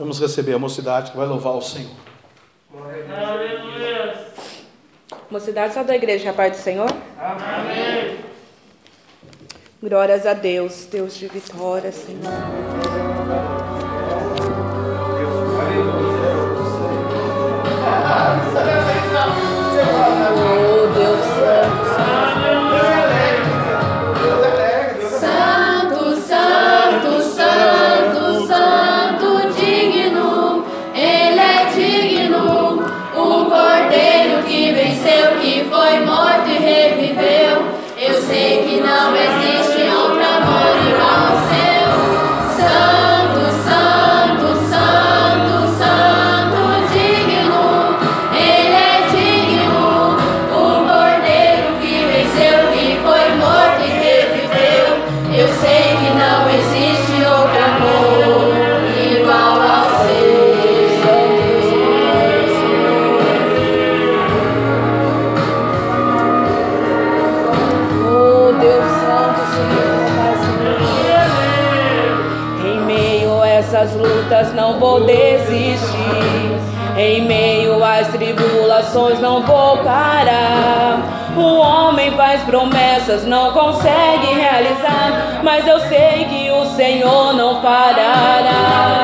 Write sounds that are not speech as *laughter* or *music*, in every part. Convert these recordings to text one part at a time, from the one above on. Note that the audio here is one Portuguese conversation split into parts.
Vamos receber a mocidade que vai louvar o Senhor. Aleluia. Mocidade só da igreja, a paz do Senhor. Amém. Glórias a Deus, Deus de vitória, Senhor. vou desistir. Em meio às tribulações não vou parar. O homem faz promessas, não consegue realizar, mas eu sei que o Senhor não parará.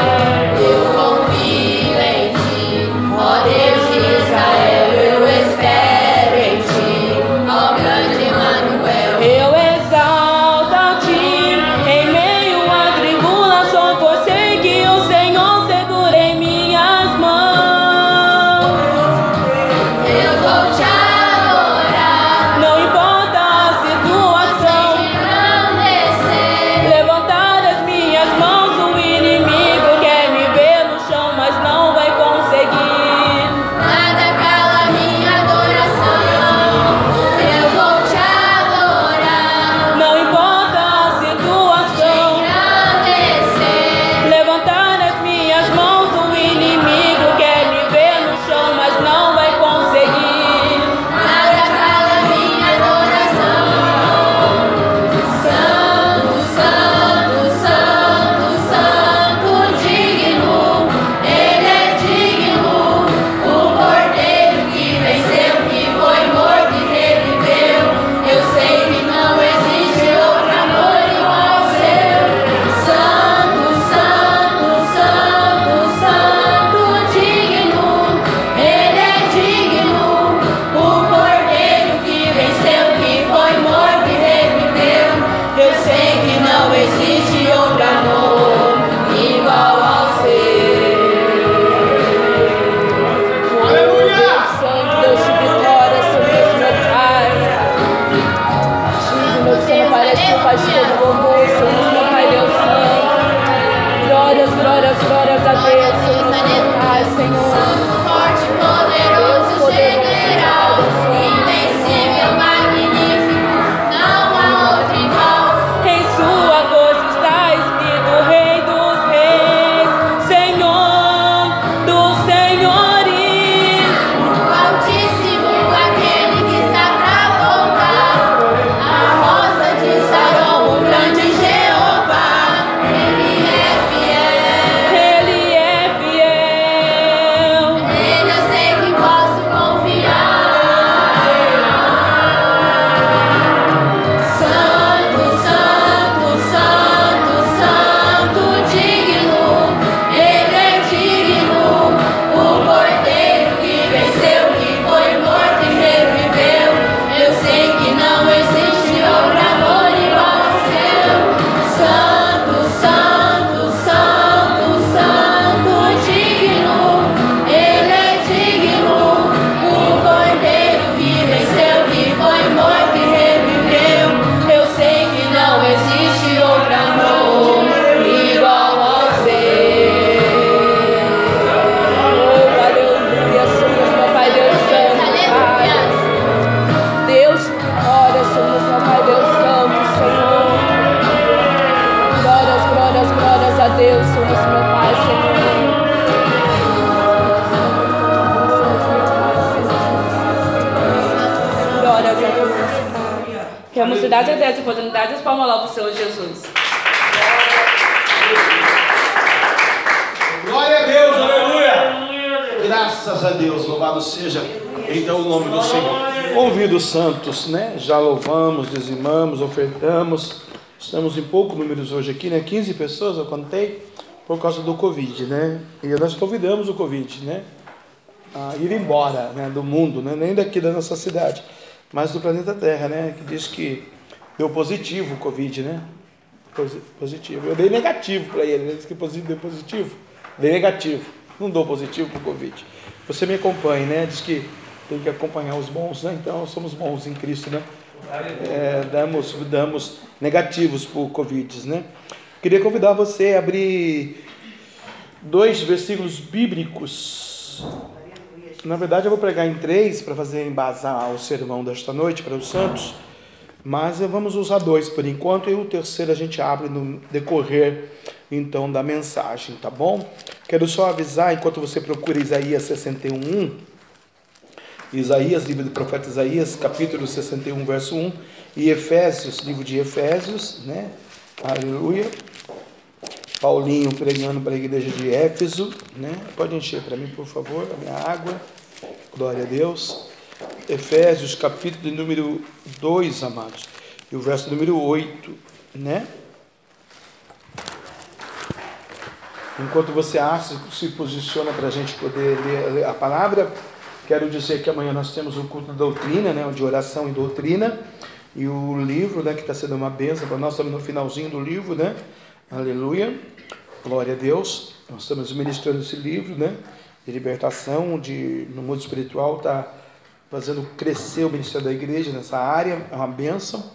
Que a mocidade é a oportunidade e palmas lá o Senhor Jesus. Glória a Deus, aleluia! Graças a Deus, louvado seja então o nome do Senhor. Ouvindo santos, né? Já louvamos, dizimamos, ofertamos. Estamos em poucos números hoje aqui, né? 15 pessoas eu contei por causa do Covid, né? E nós convidamos o Covid, né? A ir embora, né? Do mundo, né? Nem daqui da nossa cidade mas do planeta Terra, né? Que diz que deu positivo o Covid, né? Positivo. Eu dei negativo para ele, ele disse que deu positivo. Dei negativo. Não dou positivo para o Covid. Você me acompanha, né? Diz que tem que acompanhar os bons, né? Então somos bons em Cristo, né? É, damos, damos negativos para o Covid, né? Queria convidar você a abrir dois versículos bíblicos. Na verdade, eu vou pregar em três para fazer embasar o sermão desta noite para os santos, mas vamos usar dois por enquanto e o terceiro a gente abre no decorrer então da mensagem, tá bom? Quero só avisar enquanto você procura Isaías 61, Isaías, livro do profeta Isaías, capítulo 61, verso 1, e Efésios, livro de Efésios, né? Aleluia. Paulinho pregando para a igreja de Éfeso, né? Pode encher para mim, por favor, a minha água. Glória a Deus. Efésios, capítulo de número 2, amados. E o verso número 8, né? Enquanto você acha, se posiciona para a gente poder ler a palavra, quero dizer que amanhã nós temos o culto da doutrina, né? De oração e doutrina. E o livro, né, que está sendo uma benção para nós, estamos no finalzinho do livro, né? Aleluia. Glória a Deus. Nós estamos ministrando esse livro, né? De libertação, de, no mundo espiritual, está fazendo crescer o ministério da igreja nessa área, é uma benção.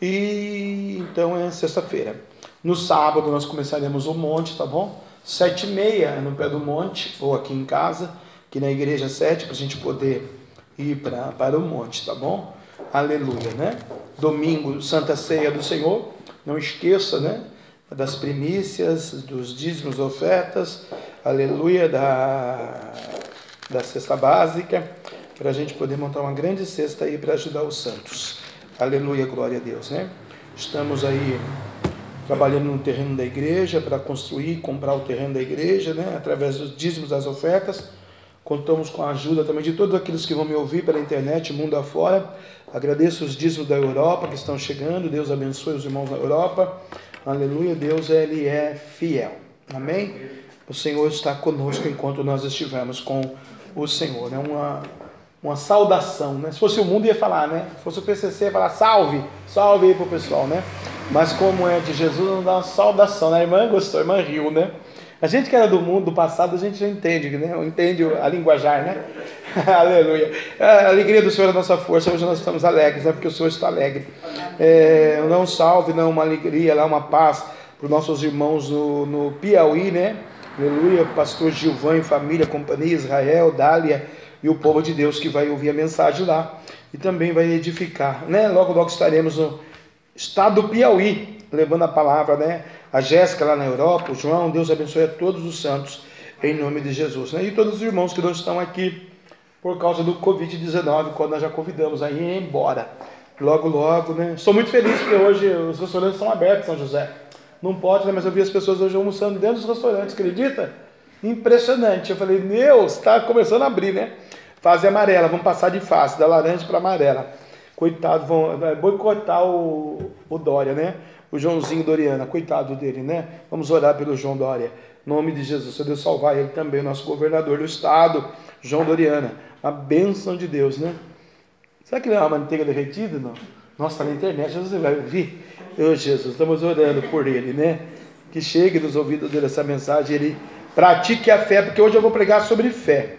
E então é sexta-feira. No sábado nós começaremos o monte, tá bom? Sete e meia no pé do monte, ou aqui em casa, aqui na igreja sete, para a gente poder ir pra, para o monte, tá bom? Aleluia, né? Domingo, Santa Ceia do Senhor. Não esqueça, né? Das primícias, dos dízimos, ofertas. Aleluia, da, da cesta básica. Para a gente poder montar uma grande cesta aí para ajudar os santos. Aleluia, glória a Deus, né? Estamos aí trabalhando no terreno da igreja para construir, comprar o terreno da igreja, né? Através dos dízimos, das ofertas. Contamos com a ajuda também de todos aqueles que vão me ouvir pela internet, mundo afora. Agradeço os dízimos da Europa que estão chegando. Deus abençoe os irmãos da Europa. Aleluia. Deus, Ele é fiel. Amém? O Senhor está conosco enquanto nós estivermos com o Senhor. É uma, uma saudação, né? Se fosse o mundo ia falar, né? Se fosse o PCC ia falar salve, salve aí pro pessoal, né? Mas como é de Jesus, não dá uma saudação, né? A irmã gostou, a irmã riu, né? A gente que era do mundo, do passado, a gente já entende, né? Entende a linguajar, né? *laughs* Aleluia. A alegria do Senhor é a nossa força. Hoje nós estamos alegres, né? Porque o Senhor está alegre. É, não salve, não uma alegria, lá uma paz para os nossos irmãos no, no Piauí, né? Aleluia. Pastor Gilvan e família, companhia Israel, Dália e o povo de Deus que vai ouvir a mensagem lá e também vai edificar, né? Logo, logo estaremos no estado do Piauí, levando a palavra, né? a Jéssica lá na Europa, o João, Deus abençoe a todos os santos, em nome de Jesus. Né? E todos os irmãos que não estão aqui por causa do Covid-19, quando nós já convidamos a ir embora. Logo, logo, né? Estou muito feliz porque hoje os restaurantes estão abertos, São José. Não pode, né? Mas eu vi as pessoas hoje almoçando dentro dos restaurantes, acredita? Impressionante. Eu falei, Deus, está começando a abrir, né? Fase amarela, vamos passar de fase, da laranja para amarela. Coitado, vão boicotar o, o Dória, né? o Joãozinho Doriana, coitado dele, né? Vamos orar pelo João Dória. Nome de Jesus, Deus salvar ele também, nosso governador do estado, João Doriana. A bênção de Deus, né? Será que ele é uma manteiga derretida? Não. Nossa, na internet, você vai ouvir. Eu, Jesus, estamos orando por ele, né? Que chegue nos ouvidos dele essa mensagem, ele pratique a fé, porque hoje eu vou pregar sobre fé.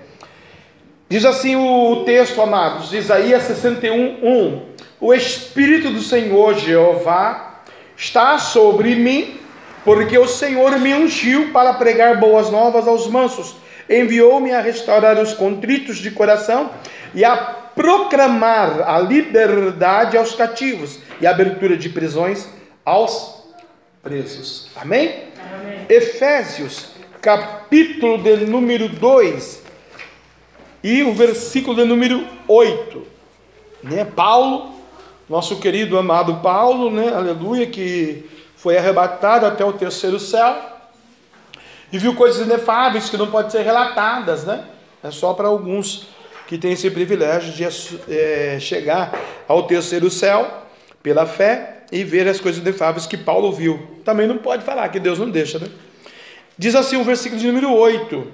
Diz assim o texto, amados, Isaías 61, 1. O Espírito do Senhor Jeová está sobre mim, porque o Senhor me ungiu para pregar boas novas aos mansos, enviou-me a restaurar os contritos de coração e a proclamar a liberdade aos cativos e a abertura de prisões aos presos. Amém? Amém. Efésios, capítulo de número 2 e o versículo de número 8. Né? Paulo nosso querido amado Paulo, né, aleluia, que foi arrebatado até o terceiro céu e viu coisas inefáveis que não podem ser relatadas, né? É só para alguns que têm esse privilégio de é, chegar ao terceiro céu pela fé e ver as coisas inefáveis que Paulo viu. Também não pode falar que Deus não deixa, né? Diz assim o versículo de número 8: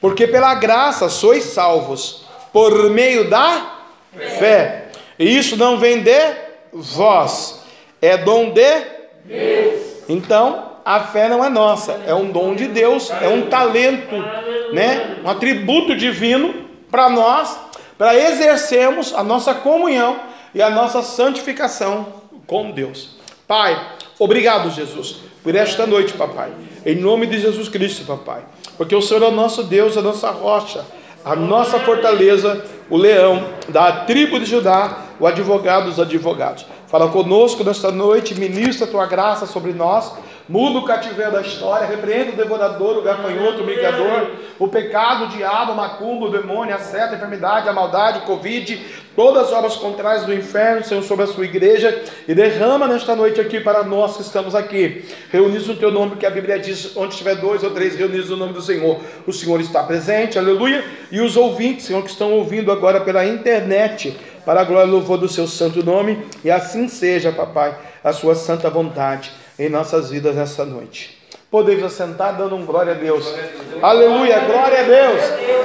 Porque pela graça sois salvos, por meio da fé. E isso não vem de vós, é dom de Deus. Então, a fé não é nossa, é um dom de Deus, é um talento, né? Um atributo divino para nós, para exercermos a nossa comunhão e a nossa santificação com Deus. Pai, obrigado, Jesus, por esta noite, papai. Em nome de Jesus Cristo, papai. Porque o Senhor é o nosso Deus, a nossa rocha, a nossa fortaleza, o leão da tribo de Judá, o advogado dos advogados. Fala conosco nesta noite, ministra a tua graça sobre nós Muda o cativeiro da história, repreenda o devorador, o gafanhoto, o migador, o pecado, o diabo, o macumbo, o demônio, a seta, a enfermidade, a maldade, o covid, todas as obras contrárias do inferno, Senhor, sobre a sua igreja, e derrama nesta noite aqui para nós que estamos aqui, reunidos no teu nome, que a Bíblia diz, onde tiver dois ou três reunidos no nome do Senhor, o Senhor está presente, aleluia, e os ouvintes, Senhor, que estão ouvindo agora pela internet, para a glória e louvor do seu santo nome, e assim seja, papai, a sua santa vontade em nossas vidas nessa noite. Podemos assentar dando um glória a Deus. Aleluia, glória a Deus.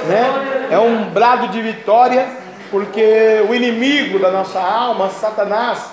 Né? É um brado de vitória, porque o inimigo da nossa alma, Satanás,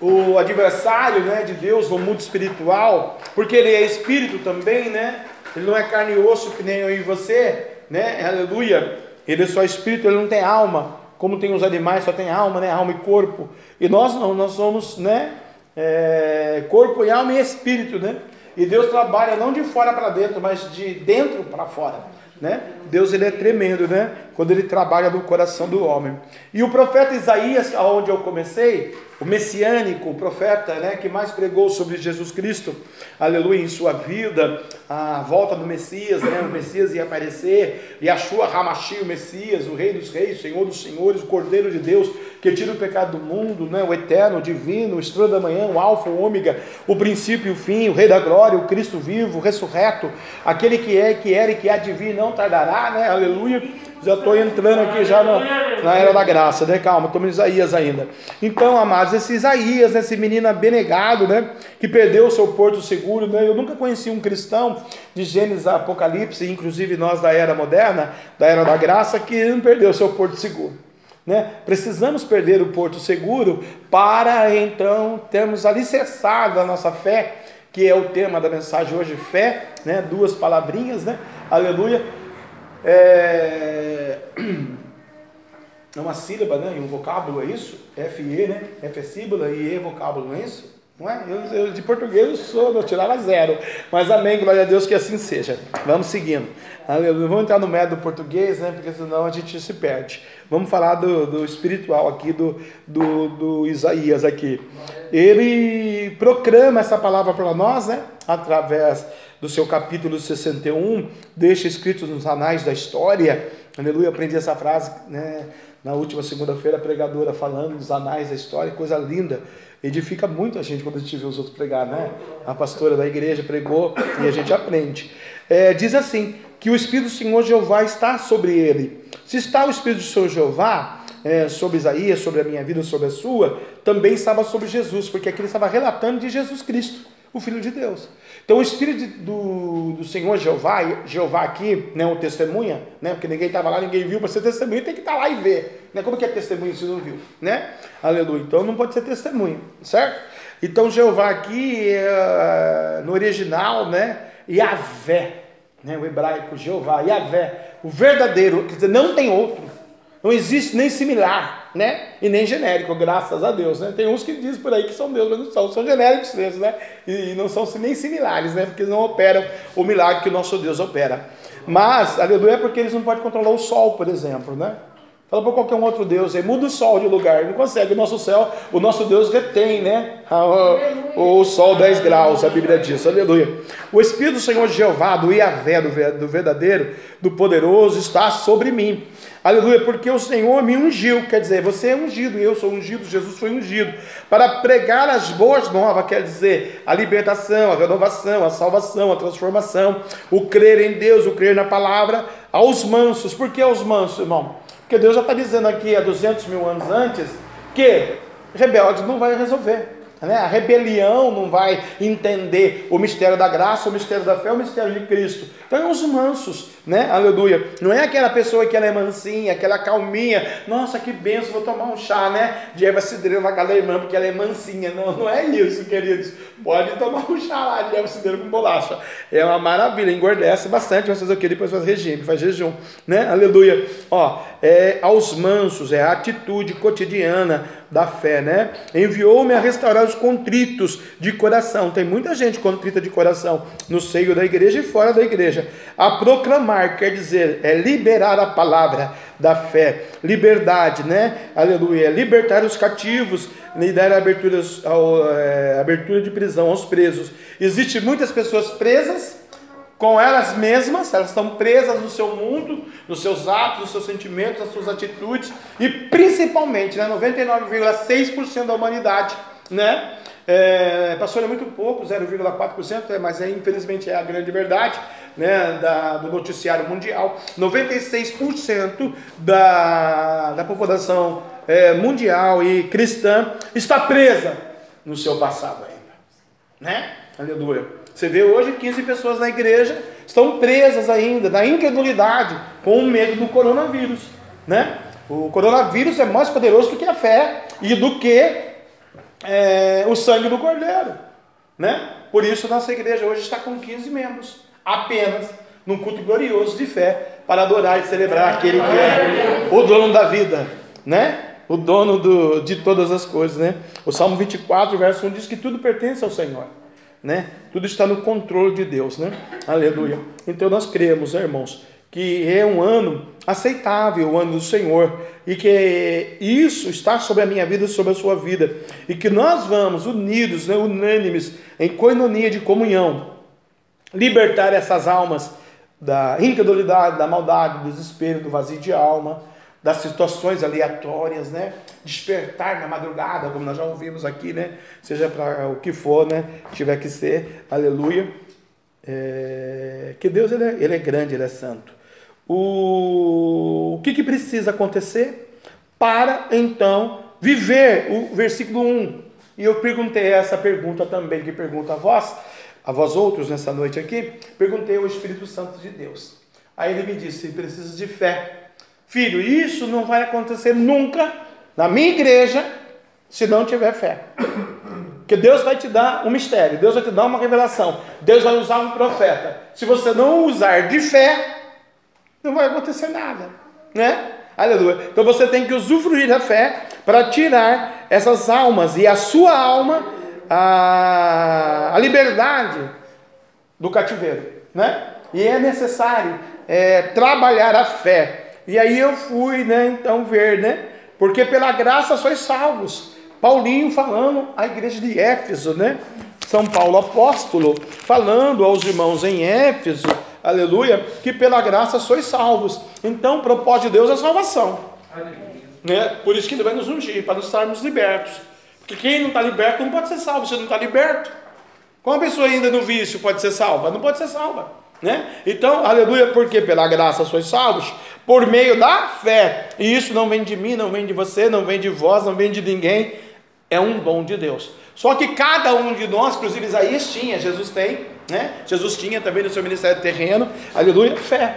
o adversário né, de Deus no mundo espiritual, porque ele é espírito também, né? Ele não é carne e osso que nem eu e você, né? Aleluia. Ele é só espírito, ele não tem alma, como tem os animais, só tem alma, né? Alma e corpo. E nós não, nós somos, né? É, corpo e alma e espírito, né? E Deus trabalha não de fora para dentro, mas de dentro para fora, né? Deus ele é tremendo, né? Quando ele trabalha no coração do homem. E o profeta Isaías, aonde eu comecei, o messiânico, o profeta, né, que mais pregou sobre Jesus Cristo, aleluia, em sua vida, a volta do Messias, né, o Messias ia aparecer, e a sua Ramachi, o Messias, o Rei dos Reis, Senhor dos Senhores, o Cordeiro de Deus, que tira o pecado do mundo, né, o eterno, o divino, o estrela da manhã, o alfa, o ômega, o princípio e o fim, o Rei da glória, o Cristo vivo, o ressurreto, aquele que é, que era e que há de vir, não tardará, né, aleluia, já estou entrando aqui já na, na, era da graça, né? Calma, estamos em Isaías ainda. Então, amados, esse Isaías, né, esse menino abnegado, né? Que perdeu o seu porto seguro, né? Eu nunca conheci um cristão de Gênesis a Apocalipse, inclusive nós da era moderna, da era da graça, que não perdeu o seu porto seguro. Né? Precisamos perder o porto seguro para então termos alicerçado a nossa fé, que é o tema da mensagem hoje, fé, né? duas palavrinhas, né? aleluia, é, *clears throat* é uma sílaba, né? E um vocábulo, é isso? F-E, né? F é sílaba e E é vocábulo, não é isso? Não é? Eu, eu, de português eu sou, eu tirava zero. Mas amém, glória a Deus que assim seja. Vamos seguindo. Aleluia. Vamos entrar no método português, né? Porque senão a gente se perde. Vamos falar do, do espiritual aqui, do, do, do Isaías aqui. Ele proclama essa palavra para nós, né? Através do seu capítulo 61, deixa escritos nos anais da história. Aleluia, aprendi essa frase né, na última segunda-feira, pregadora falando dos anais da história, coisa linda. Edifica muito a gente quando a gente vê os outros pregar, né? A pastora da igreja pregou e a gente aprende. É, diz assim: que o Espírito do Senhor Jeová está sobre ele. Se está o Espírito do Senhor Jeová, é, sobre Isaías, sobre a minha vida, sobre a sua, também estava sobre Jesus, porque aqui ele estava relatando de Jesus Cristo, o Filho de Deus. Então o Espírito do, do Senhor Jeová, Jeová aqui, né, o testemunha, né, porque ninguém estava lá, ninguém viu, para ser testemunha tem que estar tá lá e ver. Né? Como que é testemunha se não viu? Né? Aleluia. Então não pode ser testemunha, certo? Então Jeová aqui, é, no original, né, Yahvé, né, o hebraico Jeová, Yahvé, o verdadeiro, quer dizer, não tem outro. Não existe nem similar, né? E nem genérico, graças a Deus, né? Tem uns que dizem por aí que são Deus, mas não são, são genéricos mesmo, né? E não são nem similares, né? Porque não operam o milagre que o nosso Deus opera. Mas, aleluia, é porque eles não podem controlar o sol, por exemplo, né? Fala para qualquer um outro Deus aí, muda o sol de lugar, não consegue. O nosso céu, o nosso Deus retém, né? O, o sol 10 graus, a Bíblia diz, aleluia. O Espírito do Senhor Jeová, do Iavé, do verdadeiro, do poderoso, está sobre mim Aleluia, porque o Senhor me ungiu, quer dizer, você é ungido, eu sou ungido, Jesus foi ungido, para pregar as boas novas, quer dizer, a libertação, a renovação, a salvação, a transformação, o crer em Deus, o crer na palavra, aos mansos. Por que aos mansos, irmão? Porque Deus já está dizendo aqui há 200 mil anos antes que rebelde não vai resolver. Né? A rebelião não vai entender o mistério da graça, o mistério da fé, o mistério de Cristo. Então é os mansos, né? Aleluia. Não é aquela pessoa que ela é mansinha, aquela calminha. Nossa, que benção, vou tomar um chá, né? De erva cidreira casa da irmã, porque ela é mansinha. Não, não é isso, queridos. Pode tomar um chá lá de erva cidreira com bolacha. É uma maravilha, engordece bastante, vai fazer o que? Depois faz regime, faz jejum, né? Aleluia. Ó, é aos mansos, é a atitude cotidiana da fé, né? Enviou-me a restaurar os contritos de coração. Tem muita gente contrita de coração no seio da igreja e fora da igreja. A proclamar, quer dizer, é liberar a palavra da fé, liberdade, né? Aleluia. Libertar os cativos, lhe dar aberturas, ao, é, abertura de prisão aos presos. Existem muitas pessoas presas com elas mesmas, elas estão presas no seu mundo, nos seus atos, nos seus sentimentos, nas suas atitudes e principalmente, né, 99,6% da humanidade, né? É, passou é muito pouco, 0,4%, é, mas é, infelizmente é a grande verdade né, da, do noticiário mundial. 96% da, da população é, mundial e cristã está presa no seu passado ainda. Né? Aleluia. Você vê hoje 15 pessoas na igreja estão presas ainda na incredulidade com o medo do coronavírus, né? O coronavírus é mais poderoso do que a fé e do que é, o sangue do cordeiro, né? Por isso nossa igreja hoje está com 15 membros, apenas num culto glorioso de fé para adorar e celebrar aquele que é o dono da vida, né? O dono do, de todas as coisas, né? O Salmo 24, verso 1 diz que tudo pertence ao Senhor né? Tudo está no controle de Deus, né? Aleluia. Então nós cremos, né, irmãos, que é um ano aceitável, o ano do Senhor, e que isso está sobre a minha vida, sobre a sua vida, e que nós vamos unidos, né, unânimes, em coinonia de comunhão, libertar essas almas da incredulidade, da maldade, do desespero, do vazio de alma, das situações aleatórias, né? Despertar na madrugada, como nós já ouvimos aqui, né? Seja para o que for, né? Tiver que ser, aleluia. É... Que Deus ele é, ele é grande, ele é santo. O, o que, que precisa acontecer para então viver o versículo 1? E eu perguntei essa pergunta também, que pergunta a vós, a vós outros nessa noite aqui, perguntei ao Espírito Santo de Deus. Aí ele me disse: precisa de fé Filho, isso não vai acontecer nunca na minha igreja se não tiver fé. Porque Deus vai te dar um mistério, Deus vai te dar uma revelação, Deus vai usar um profeta. Se você não usar de fé, não vai acontecer nada, né? Aleluia. Então você tem que usufruir da fé para tirar essas almas e a sua alma a, a liberdade do cativeiro, né? E é necessário é, trabalhar a fé e aí eu fui, né, então ver, né? Porque pela graça sois salvos. Paulinho falando à igreja de Éfeso, né? São Paulo apóstolo, falando aos irmãos em Éfeso, aleluia, que pela graça sois salvos. Então, o propósito de Deus é a salvação. Né? Por isso que ele vai nos ungir, para nos estarmos libertos. Porque quem não está liberto não pode ser salvo, você não está liberto. Como a pessoa ainda no vício pode ser salva? Não pode ser salva. Né? Então, aleluia, porque pela graça sois salvos, por meio da fé. E isso não vem de mim, não vem de você, não vem de vós, não vem de ninguém. É um dom de Deus. Só que cada um de nós, inclusive Isaías tinha, Jesus tem, né? Jesus tinha também no seu ministério terreno, aleluia, fé,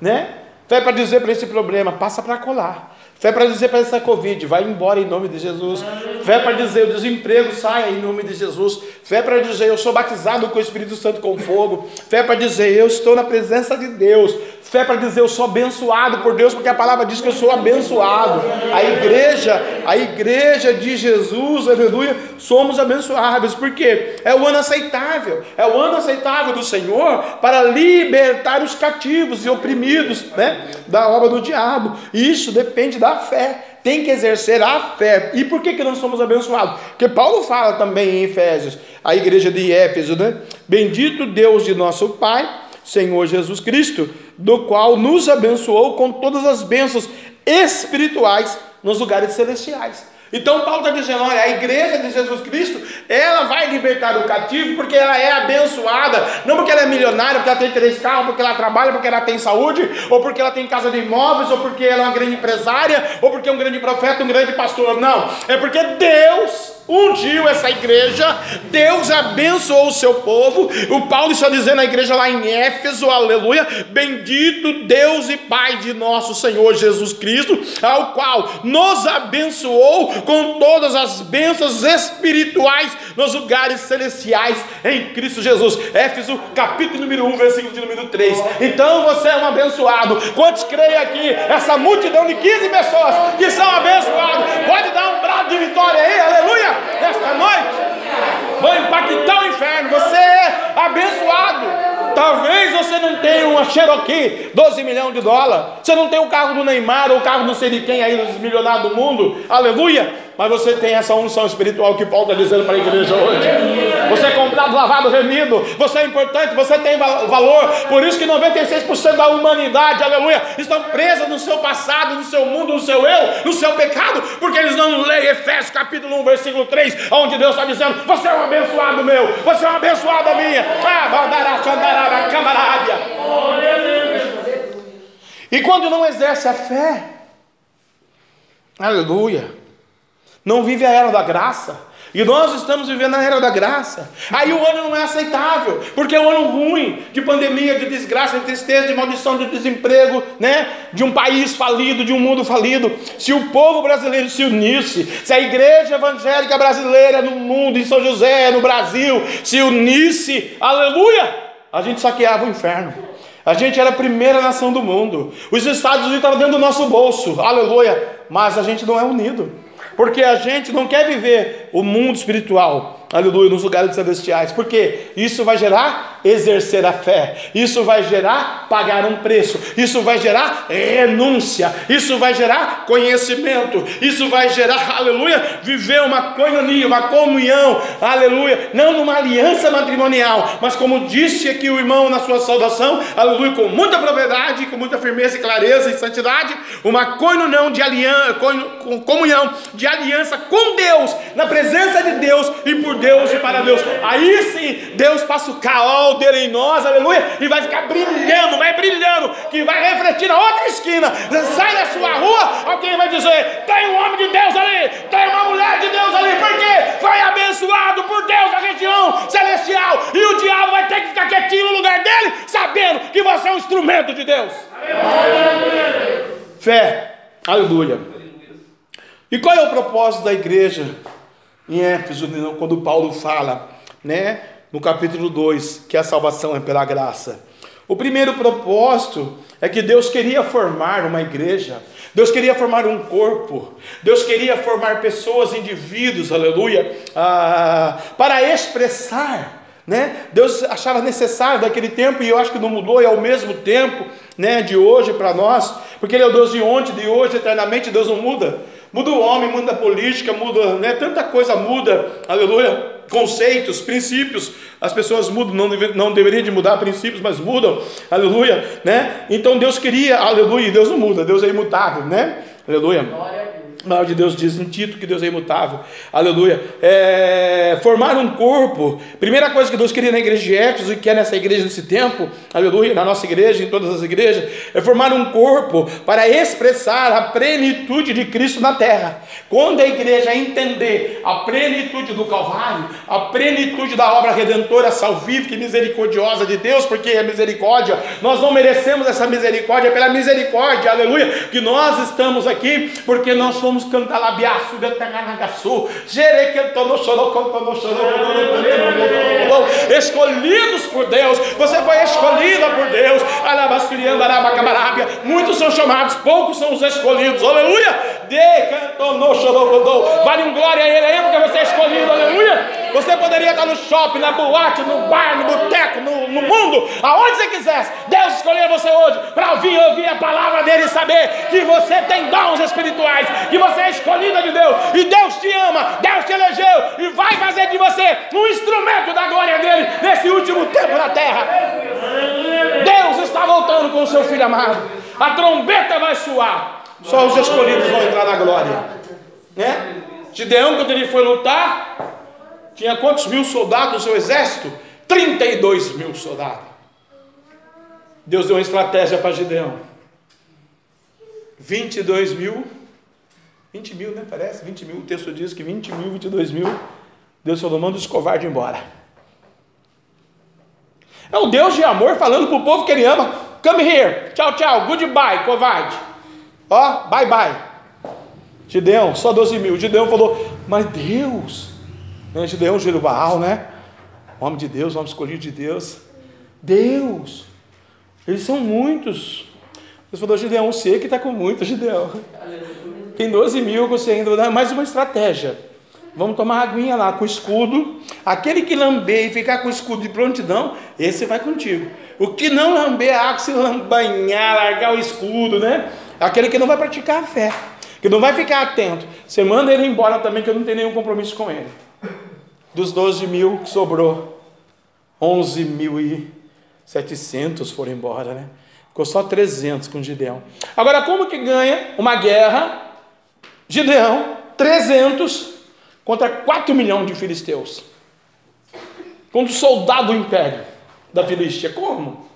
né? Fé para dizer para esse problema, passa para colar. Fé para dizer para essa Covid, vai embora em nome de Jesus. Fé para dizer o desemprego saia em nome de Jesus. Fé para dizer eu sou batizado com o Espírito Santo com fogo. Fé para dizer eu estou na presença de Deus. Fé para dizer eu sou abençoado por Deus, porque a palavra diz que eu sou abençoado. A igreja, a igreja de Jesus, aleluia, somos abençoados, porque é o ano aceitável, é o ano aceitável do Senhor para libertar os cativos e oprimidos, né, da obra do diabo. Isso depende da fé tem que exercer a fé. E por que, que nós somos abençoados? Porque Paulo fala também em Efésios, a igreja de Éfeso, né? Bendito Deus de nosso Pai, Senhor Jesus Cristo, do qual nos abençoou com todas as bênçãos espirituais nos lugares celestiais. Então Paulo está dizendo, olha, a igreja de Jesus Cristo, ela vai libertar o cativo porque ela é abençoada, não porque ela é milionária, porque ela tem três carros, porque ela trabalha, porque ela tem saúde, ou porque ela tem casa de imóveis, ou porque ela é uma grande empresária, ou porque é um grande profeta, um grande pastor. Não, é porque Deus ungiu essa igreja, Deus abençoou o seu povo. O Paulo está dizendo na igreja lá em Éfeso, aleluia, bendito Deus e Pai de nosso Senhor Jesus Cristo, ao qual nos abençoou com todas as bênçãos espirituais nos lugares celestiais em Cristo Jesus. Éfeso, capítulo número 1, versículo de número 3. Então você é um abençoado. Quantos creem aqui? Essa multidão de 15 pessoas que são abençoados. Pode dar um brado de vitória aí, aleluia, nesta noite. Vai impactar o inferno. Você é abençoado. Talvez você não tenha uma Cherokee, 12 milhões de dólares. Você não tem o carro do Neymar ou o carro não sei de quem aí, dos milionários do mundo. Aleluia. Mas você tem essa unção espiritual que Paulo está dizendo para a igreja hoje. Você é comprado, lavado, remido. Você é importante, você tem valor. Por isso que 96% da humanidade, aleluia, estão presas no seu passado, no seu mundo, no seu eu, no seu pecado, porque eles não leem Efésios capítulo 1, versículo 3, onde Deus está dizendo: Você é um abençoado meu, você é um abençoado minha. Ah. E quando não exerce a fé, aleluia não vive a era da graça. E nós estamos vivendo a era da graça. Aí o ano não é aceitável, porque é um ano ruim, de pandemia, de desgraça, de tristeza, de maldição, de desemprego, né? De um país falido, de um mundo falido. Se o povo brasileiro se unisse, se a igreja evangélica brasileira no mundo, em São José, no Brasil, se unisse, aleluia, a gente saqueava o inferno. A gente era a primeira nação do mundo. Os Estados Unidos estavam dentro do nosso bolso, aleluia. Mas a gente não é unido porque a gente não quer viver o mundo espiritual, aleluia, nos lugares celestiais, porque isso vai gerar exercer a fé, isso vai gerar pagar um preço, isso vai gerar renúncia, isso vai gerar conhecimento, isso vai gerar, aleluia, viver uma coinonia, uma comunhão, aleluia, não numa aliança matrimonial, mas como disse aqui o irmão na sua saudação, aleluia, com muita propriedade, com muita firmeza e clareza e santidade, uma comunhão de aliança, comunhão de aliança com Deus, na presença de Deus e por Deus e para Deus. Aí sim, Deus passa o caol dele em nós, aleluia, e vai ficar brilhando, vai brilhando, que vai refletir na outra esquina. Sai da sua rua, alguém vai dizer: tem um homem de Deus ali, tem uma mulher de Deus ali, porque foi abençoado por Deus na região celestial, e o diabo vai ter que ficar quietinho no lugar dele, sabendo que você é um instrumento de Deus. Fé, aleluia. E qual é o propósito da igreja? em Éfeso, quando Paulo fala, né, no capítulo 2, que a salvação é pela graça. O primeiro propósito é que Deus queria formar uma igreja, Deus queria formar um corpo, Deus queria formar pessoas, indivíduos, aleluia, ah, para expressar. Né? Deus achava necessário daquele tempo, e eu acho que não mudou, é o mesmo tempo né, de hoje para nós, porque Ele é o Deus de ontem, de hoje, eternamente, Deus não muda. Muda o homem, muda a política, muda, né? Tanta coisa muda, aleluia. Conceitos, princípios, as pessoas mudam, não, deve, não deveriam de mudar princípios, mas mudam, aleluia, né? Então Deus queria, aleluia, Deus não muda, Deus é imutável, né? Aleluia. Glória a palavra de Deus diz em Tito que Deus é imutável. Aleluia. É, formar um corpo. Primeira coisa que Deus queria na igreja de Éfeso e quer nessa igreja nesse tempo, aleluia, na nossa igreja, em todas as igrejas, é formar um corpo para expressar a plenitude de Cristo na terra. Quando a igreja entender a plenitude do Calvário, a plenitude da obra redentora, salvífica e misericordiosa de Deus, porque é misericórdia, nós não merecemos essa misericórdia, é pela misericórdia, aleluia, que nós estamos aqui, porque nós fomos vamos cantar labiaço, gantanagaçu, escolhidos por Deus, você foi escolhida por Deus, muitos são chamados, poucos são os escolhidos, aleluia, vale um glória a Ele aí, porque você é escolhido, aleluia. Você poderia estar no shopping, na boate, no bar, no boteco, no, no mundo, aonde você quisesse. Deus escolheu você hoje para ouvir ouvir a palavra dele e saber que você tem dons espirituais, que você é escolhida de Deus, e Deus te ama, Deus te elegeu, e vai fazer de você um instrumento da glória dele nesse último tempo na terra. Deus está voltando com o seu filho amado, a trombeta vai soar, só os escolhidos vão entrar na glória, né? Gideão, quando ele foi lutar, tinha quantos mil soldados no seu exército? 32 mil soldados. Deus deu uma estratégia para Gideão. 22 mil, 20 mil, né? Parece, 20 mil. O texto diz que 20 mil, 22 mil. Deus falou: manda os covardes embora. É o Deus de amor falando para o povo que ele ama: come here, tchau, tchau, goodbye, covarde. Ó, bye, bye. Gideão, só 12 mil. Gideão falou: mas Deus? Gideão, Jerubaal, né? Homem de Deus, homem escolhido de Deus. Deus, eles são muitos. Deus falou, Gideão, você que está com muito, Gideão. Tem 12 mil, você ainda mais uma estratégia. Vamos tomar aguinha lá com escudo. Aquele que lamber e ficar com o escudo de prontidão, esse vai contigo. O que não lamber a água, se lambanhar, largar o escudo, né? Aquele que não vai praticar a fé, que não vai ficar atento. Você manda ele embora também, que eu não tenho nenhum compromisso com ele. Dos 12 mil que sobrou, 11 mil e 700 foram embora, né? Ficou só 300 com Gideão. Agora, como que ganha uma guerra? Gideão, 300 contra 4 milhões de filisteus. Contra o soldado do império da Filistia. Como?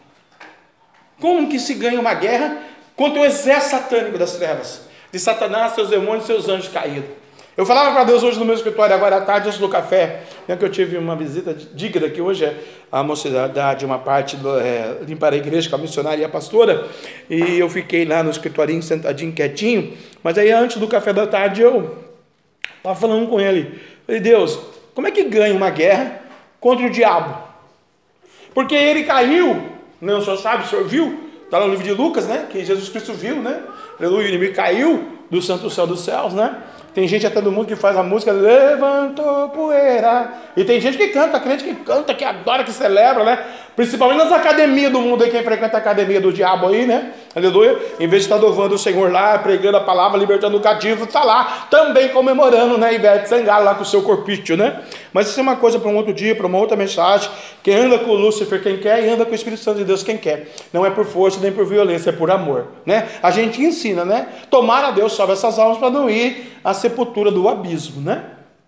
Como que se ganha uma guerra contra o exército satânico das trevas? De Satanás, seus demônios seus anjos caídos. Eu falava para Deus hoje no meu escritório, agora à tarde, antes do café, né, que eu tive uma visita digna, que hoje é a mocidade, uma parte do, é, limpar a igreja com a missionária e a pastora, e eu fiquei lá no escritorinho, sentadinho, quietinho, mas aí antes do café da tarde eu estava falando com ele, falei, Deus, como é que ganha uma guerra contra o diabo? Porque ele caiu, né, o senhor sabe, o senhor viu, está no livro de Lucas, né, que Jesus Cristo viu, né, aleluia, o inimigo caiu do santo céu dos céus, né, tem gente até do mundo que faz a música Levantou poeira. E tem gente que canta, crente que canta, que adora, que celebra, né? Principalmente nas academias do mundo aí, quem frequenta a academia do diabo aí, né? Aleluia. Em vez de estar louvando o Senhor lá, pregando a palavra, libertando o cativo, está lá também comemorando, né? Ivete Sangalo lá com o seu corpício, né? Mas isso é uma coisa para um outro dia, para uma outra mensagem. Quem anda com Lúcifer, quem quer, e anda com o Espírito Santo de Deus, quem quer. Não é por força nem por violência, é por amor, né? A gente ensina, né? Tomar a Deus salve essas almas para não ir à sepultura do abismo, né?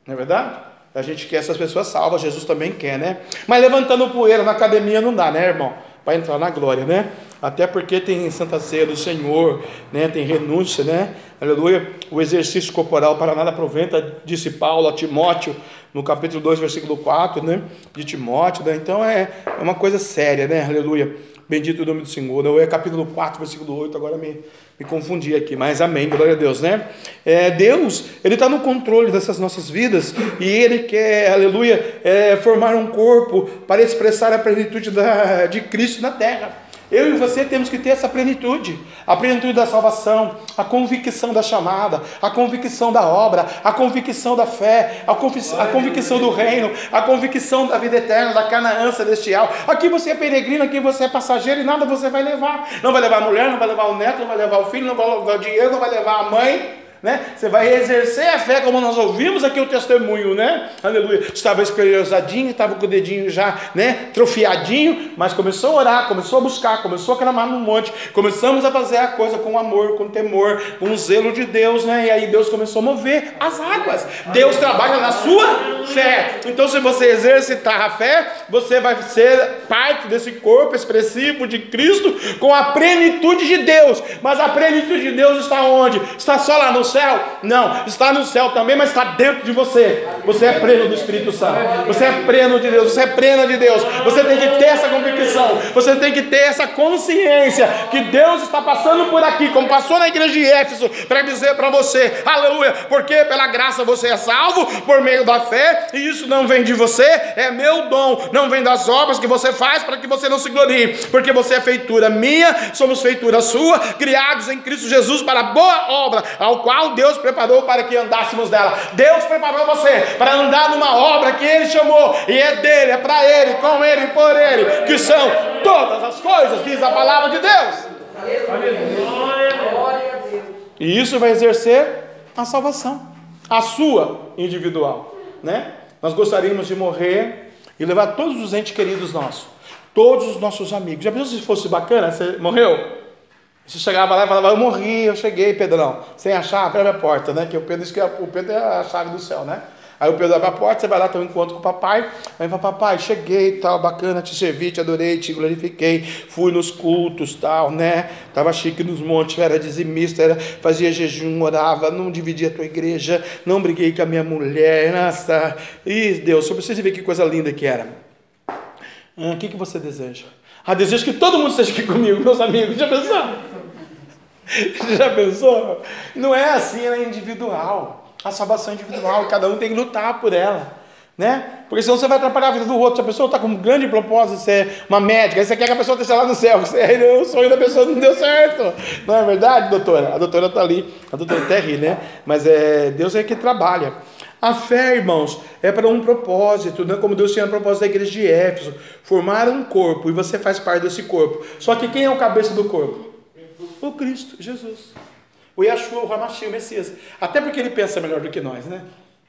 Não é verdade? A gente quer essas pessoas salvas, Jesus também quer, né? Mas levantando poeira na academia não dá, né, irmão? Para entrar na glória, né? Até porque tem Santa Ceia do Senhor, né? Tem renúncia, né? Aleluia. O exercício corporal para nada proventa, disse Paulo a Timóteo, no capítulo 2, versículo 4, né? De Timóteo, né? Então é, é uma coisa séria, né? Aleluia. Bendito o nome do Senhor. Não é capítulo 4, versículo 8, agora me, me confundi aqui, mas amém, glória a Deus, né? É, Deus, Ele está no controle dessas nossas vidas e Ele quer, aleluia, é, formar um corpo para expressar a plenitude da, de Cristo na terra. Eu e você temos que ter essa plenitude, a plenitude da salvação, a convicção da chamada, a convicção da obra, a convicção da fé, a, a convicção do reino, a convicção da vida eterna, da Canaã celestial. Aqui você é peregrino, aqui você é passageiro e nada você vai levar. Não vai levar a mulher, não vai levar o neto, não vai levar o filho, não vai levar o dinheiro, não vai levar a mãe né? Você vai exercer a fé, como nós ouvimos aqui o testemunho, né? Aleluia. Estava escleriosadinho, estava com o dedinho já, né? Trofiadinho, mas começou a orar, começou a buscar, começou a clamar no monte. Começamos a fazer a coisa com amor, com temor, com zelo de Deus, né? E aí Deus começou a mover as águas. Deus trabalha na sua fé. Então, se você exercitar a fé, você vai ser parte desse corpo expressivo de Cristo com a plenitude de Deus. Mas a plenitude de Deus está onde? Está só lá no céu? Não, está no céu também, mas está dentro de você. Você é pleno do Espírito Santo. Você é pleno de Deus. Você é plena de Deus. Você tem que ter essa convicção. Você tem que ter essa consciência que Deus está passando por aqui, como passou na igreja de Éfeso, para dizer para você, aleluia, porque pela graça você é salvo por meio da fé, e isso não vem de você, é meu dom, não vem das obras que você faz para que você não se glorie, porque você é feitura minha, somos feitura sua, criados em Cristo Jesus para boa obra, ao qual Deus preparou para que andássemos dela. Deus preparou você para andar numa obra que Ele chamou, e é dele, é para Ele, com Ele e por Ele, que são todas as coisas, diz a palavra de Deus. E isso vai exercer a salvação, a sua individual, né? Nós gostaríamos de morrer e levar todos os entes queridos nossos, todos os nossos amigos. Já pensou se fosse bacana? Você morreu? Você chegava lá e falava, eu morri, eu cheguei, Pedrão. Sem a chave, abre a porta, né? Que o Pedro, que o Pedro é a chave do céu, né? Aí o Pedro abre a porta, você vai lá ter um encontro com o papai. Aí fala, papai, cheguei, tal, bacana, te servi, te adorei, te glorifiquei. Fui nos cultos, tal, né? Tava chique nos montes, era dizimista, era, fazia jejum, orava, não dividia a tua igreja, não briguei com a minha mulher, nossa. Ih, Deus, só precisa ver que coisa linda que era. Ah, o que, que você deseja? Ah, desejo que todo mundo esteja aqui comigo, meus amigos. Já pensou? *laughs* Já pensou? Não é assim, é individual a salvação individual, cada um tem que lutar por ela. Né? Porque senão você vai atrapalhar a vida do outro. Se a pessoa está com um grande propósito de ser uma médica, aí você quer que a pessoa esteja lá no céu, você, o sonho da pessoa não deu certo. Não é verdade, doutora? A doutora está ali, a doutora até ri, né? Mas é, Deus é que trabalha. A fé, irmãos, é para um propósito, né? como Deus tinha o propósito da igreja de Éfeso, formar um corpo, e você faz parte desse corpo. Só que quem é o cabeça do corpo? O Cristo, Jesus o Yeshua, o Hamashi, o Messias. Até porque ele pensa melhor do que nós, né?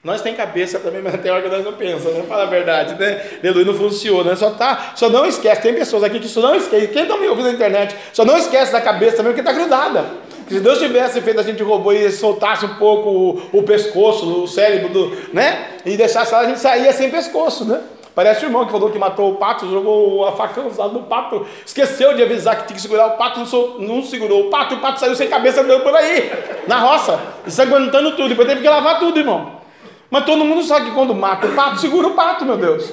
Nós tem cabeça também, mas tem hora que nós não pensamos, né? Fala a verdade, né? Aleluia, não funciona. Só, tá, só não esquece, tem pessoas aqui que só não esquece. Quem está me ouvindo na internet, só não esquece da cabeça também, porque está grudada. Se Deus tivesse feito a gente robô e soltasse um pouco o, o pescoço, o cérebro, do, né? E deixasse lá, a gente saía sem pescoço, né? Parece o irmão que falou que matou o pato, jogou a faca no pato, esqueceu de avisar que tinha que segurar o pato, não, segurou o pato, o pato saiu sem cabeça andando por aí, na roça, ensanguentando tudo, depois teve que lavar tudo, irmão. Mas todo mundo sabe que quando mata o pato, segura o pato, meu Deus.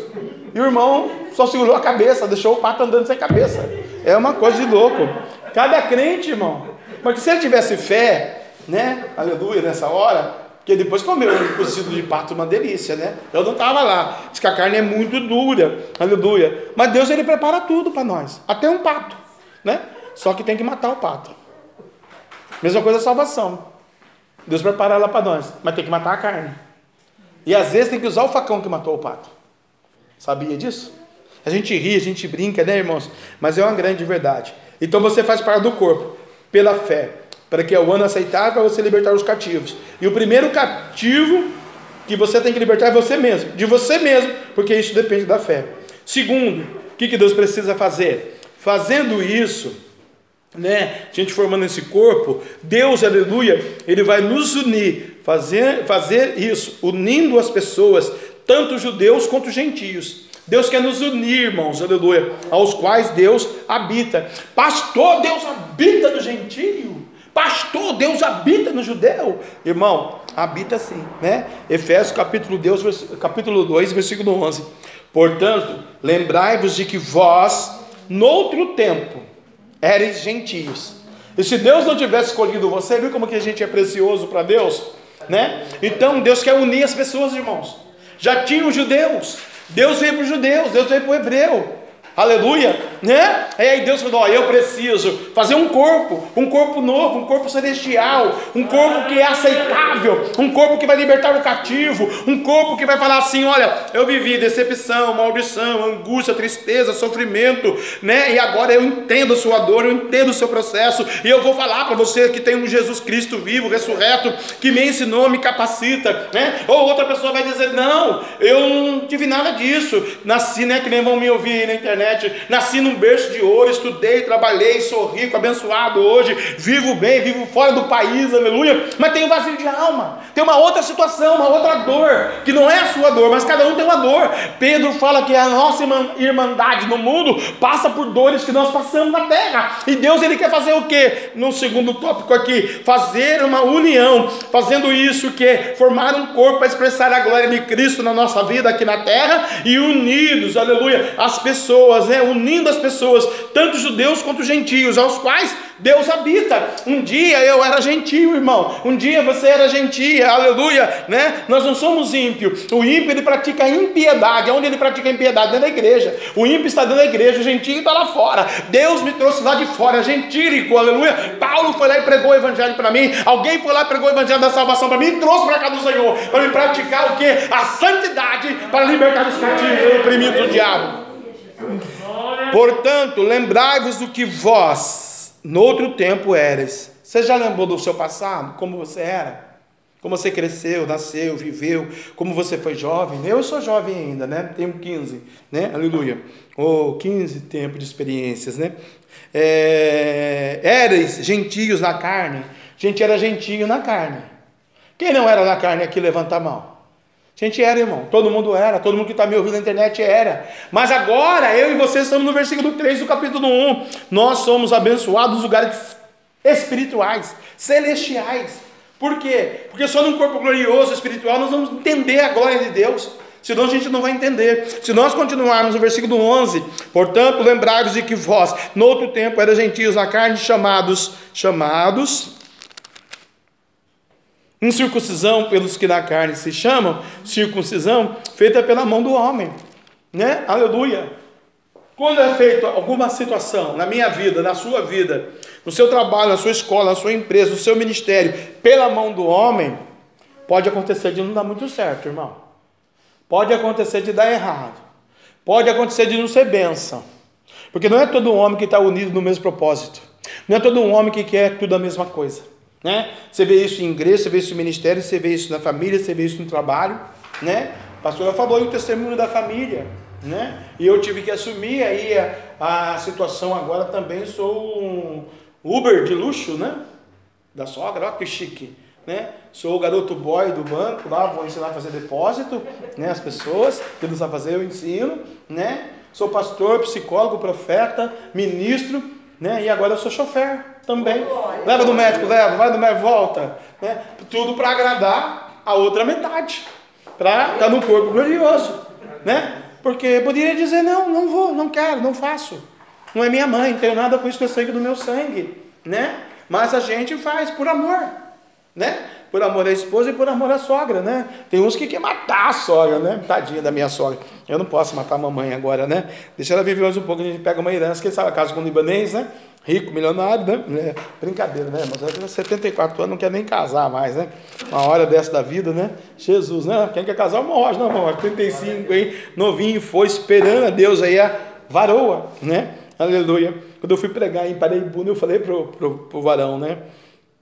E o irmão só segurou a cabeça, deixou o pato andando sem cabeça. É uma coisa de louco. Cada crente, irmão. Porque se ele tivesse fé, né? Aleluia, nessa hora, porque depois comeu um cozido de pato, uma delícia, né? Eu não estava lá. Diz que a carne é muito dura, aleluia. Mas Deus ele prepara tudo para nós, até um pato, né? Só que tem que matar o pato. Mesma coisa a salvação. Deus prepara ela para nós, mas tem que matar a carne. E às vezes tem que usar o facão que matou o pato. Sabia disso? A gente ri, a gente brinca, né, irmãos? Mas é uma grande verdade. Então você faz parte do corpo pela fé para que é o ano aceitável você libertar os cativos. E o primeiro cativo que você tem que libertar é você mesmo, de você mesmo, porque isso depende da fé. Segundo, o que, que Deus precisa fazer? Fazendo isso, né, a gente formando esse corpo, Deus, aleluia, Ele vai nos unir, fazer, fazer isso, unindo as pessoas, tanto judeus quanto gentios. Deus quer nos unir, irmãos, aleluia, aos quais Deus habita. Pastor, Deus habita no gentio. Pastor, Deus habita no judeu. Irmão, habita sim, né? Efésios capítulo, Deus, capítulo 2, versículo 11. Portanto, lembrai-vos de que vós, noutro tempo, eres gentios. E se Deus não tivesse escolhido você, viu como que a gente é precioso para Deus? Né? Então Deus quer unir as pessoas, irmãos. Já tinham judeus. Deus veio para os judeus, Deus veio para o hebreu. Aleluia, né? E aí Deus falou: ó, eu preciso fazer um corpo, um corpo novo, um corpo celestial, um corpo que é aceitável, um corpo que vai libertar o cativo, um corpo que vai falar assim: olha, eu vivi decepção, maldição, angústia, tristeza, sofrimento, né? E agora eu entendo a sua dor, eu entendo o seu processo, e eu vou falar para você que tem um Jesus Cristo vivo, ressurreto, que me ensinou, me capacita, né? Ou outra pessoa vai dizer: não, eu não tive nada disso, nasci, né? Que nem vão me ouvir na internet internet, nasci num berço de ouro, estudei, trabalhei, sou rico, abençoado hoje, vivo bem, vivo fora do país, aleluia, mas tenho vazio de alma, tem uma outra situação, uma outra dor, que não é a sua dor, mas cada um tem uma dor. Pedro fala que a nossa irmandade no mundo passa por dores que nós passamos na terra, e Deus ele quer fazer o que? No segundo tópico aqui, fazer uma união, fazendo isso que formar um corpo para expressar a glória de Cristo na nossa vida aqui na terra e unidos, aleluia, as pessoas pessoas, né? unindo as pessoas, tanto judeus quanto gentios, aos quais Deus habita. Um dia eu era gentio, irmão. Um dia você era gentia, aleluia, né? Nós não somos ímpios. O ímpio ele pratica impiedade. Onde ele pratica impiedade? Dentro da igreja. O ímpio está dentro da igreja, o gentio está lá fora. Deus me trouxe lá de fora, gentílico, aleluia. Paulo foi lá e pregou o evangelho para mim. Alguém foi lá e pregou o evangelho da salvação para mim e trouxe para cá do Senhor, para me praticar o que? A santidade para libertar os cativos e oprimidos do diabo. Portanto, lembrai-vos do que vós, no outro tempo, eres. Você já lembrou do seu passado? Como você era? Como você cresceu, nasceu, viveu, como você foi jovem? Eu sou jovem ainda, né? Tenho 15, né? Aleluia. Ou oh, 15 tempos de experiências, né? É, eres gentios na carne. A gente era gentio na carne. Quem não era na carne aqui, levanta a mão. A gente era, irmão. Todo mundo era. Todo mundo que está me ouvindo na internet era. Mas agora, eu e você estamos no versículo 3 do capítulo 1. Nós somos abençoados lugares espirituais, celestiais. Por quê? Porque só num corpo glorioso espiritual nós vamos entender a glória de Deus. Senão a gente não vai entender. Se nós continuarmos no versículo 11, portanto, lembrai-vos de que vós, no outro tempo, eram gentios na carne, chamados, chamados, incircuncisão pelos que na carne se chamam, circuncisão feita pela mão do homem, né? Aleluia. Quando é feita alguma situação na minha vida, na sua vida, no seu trabalho, na sua escola, na sua empresa, no seu ministério, pela mão do homem, pode acontecer de não dar muito certo, irmão. Pode acontecer de dar errado. Pode acontecer de não ser bênção. Porque não é todo homem que está unido no mesmo propósito. Não é todo homem que quer tudo a mesma coisa. Né? Você vê isso em igreja, você vê isso no ministério, você vê isso na família, você vê isso no trabalho. Né? A pastora falou o testemunho da família. Né? E eu tive que assumir aí a, a situação agora também. Sou um Uber de luxo, né? Da sogra, olha que chique né? Sou o garoto boy do banco, lá vou ensinar a fazer depósito, né? As pessoas, que não sabem fazer, eu ensino, né? Sou pastor, psicólogo, profeta, ministro, né? E agora eu sou chofer também. Leva do médico, leva, vai do médico, volta, né? Tudo para agradar a outra metade, para estar no corpo glorioso, né? Porque poderia dizer não, não vou, não quero, não faço. Não é minha mãe, não tenho nada com isso, é sangue do meu sangue, né? Mas a gente faz por amor né? Por amor à esposa e por amor à sogra, né? Tem uns que querem matar a sogra, né? Tadinha da minha sogra. Eu não posso matar a mamãe agora, né? Deixa ela viver mais um pouco, a gente pega uma herança, que sabe, casa com um libanês, né? Rico, milionário, né? É, brincadeira, né? Mas tem 74 anos, não quer nem casar mais, né? Uma hora dessa da vida, né? Jesus, né? Quem quer casar, morre, não, morre. 35, hein? Novinho, foi esperando a Deus aí a varoa, né? Aleluia. Quando eu fui pregar em Paraibuna, eu falei pro, pro, pro varão, né?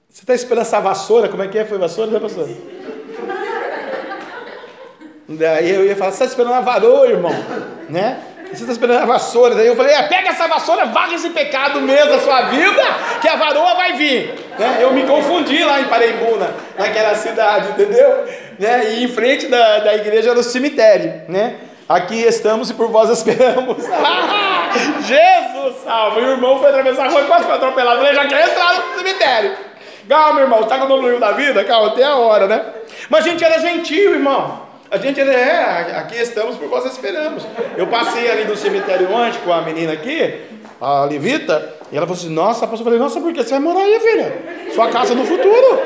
Você está esperando essa vassoura? Como é que é? Foi vassoura? Não é vassoura? Daí eu ia falar, você está esperando a varoa, irmão? Né? Você está esperando a vassoura. Daí eu falei, é, pega essa vassoura, varre esse pecado mesmo da sua vida, que a varoa vai vir. Né? Eu me confundi lá em Paraibuna, naquela cidade, entendeu? Né? E em frente da, da igreja era o cemitério, né? Aqui estamos e por vós esperamos. *laughs* Jesus salve! O irmão foi atravessar a rua e quase foi atropelado. Ele já quer entrar no cemitério. Calma, irmão, tá no livro da vida? Calma, tem a hora, né? Mas a gente era gentil, irmão. A gente é, aqui estamos por vós esperamos. Eu passei ali no cemitério ontem com a menina aqui, a Levita, e ela falou assim: Nossa, pastor, eu falei: Nossa, por que você vai morar aí, filha? Sua casa no futuro.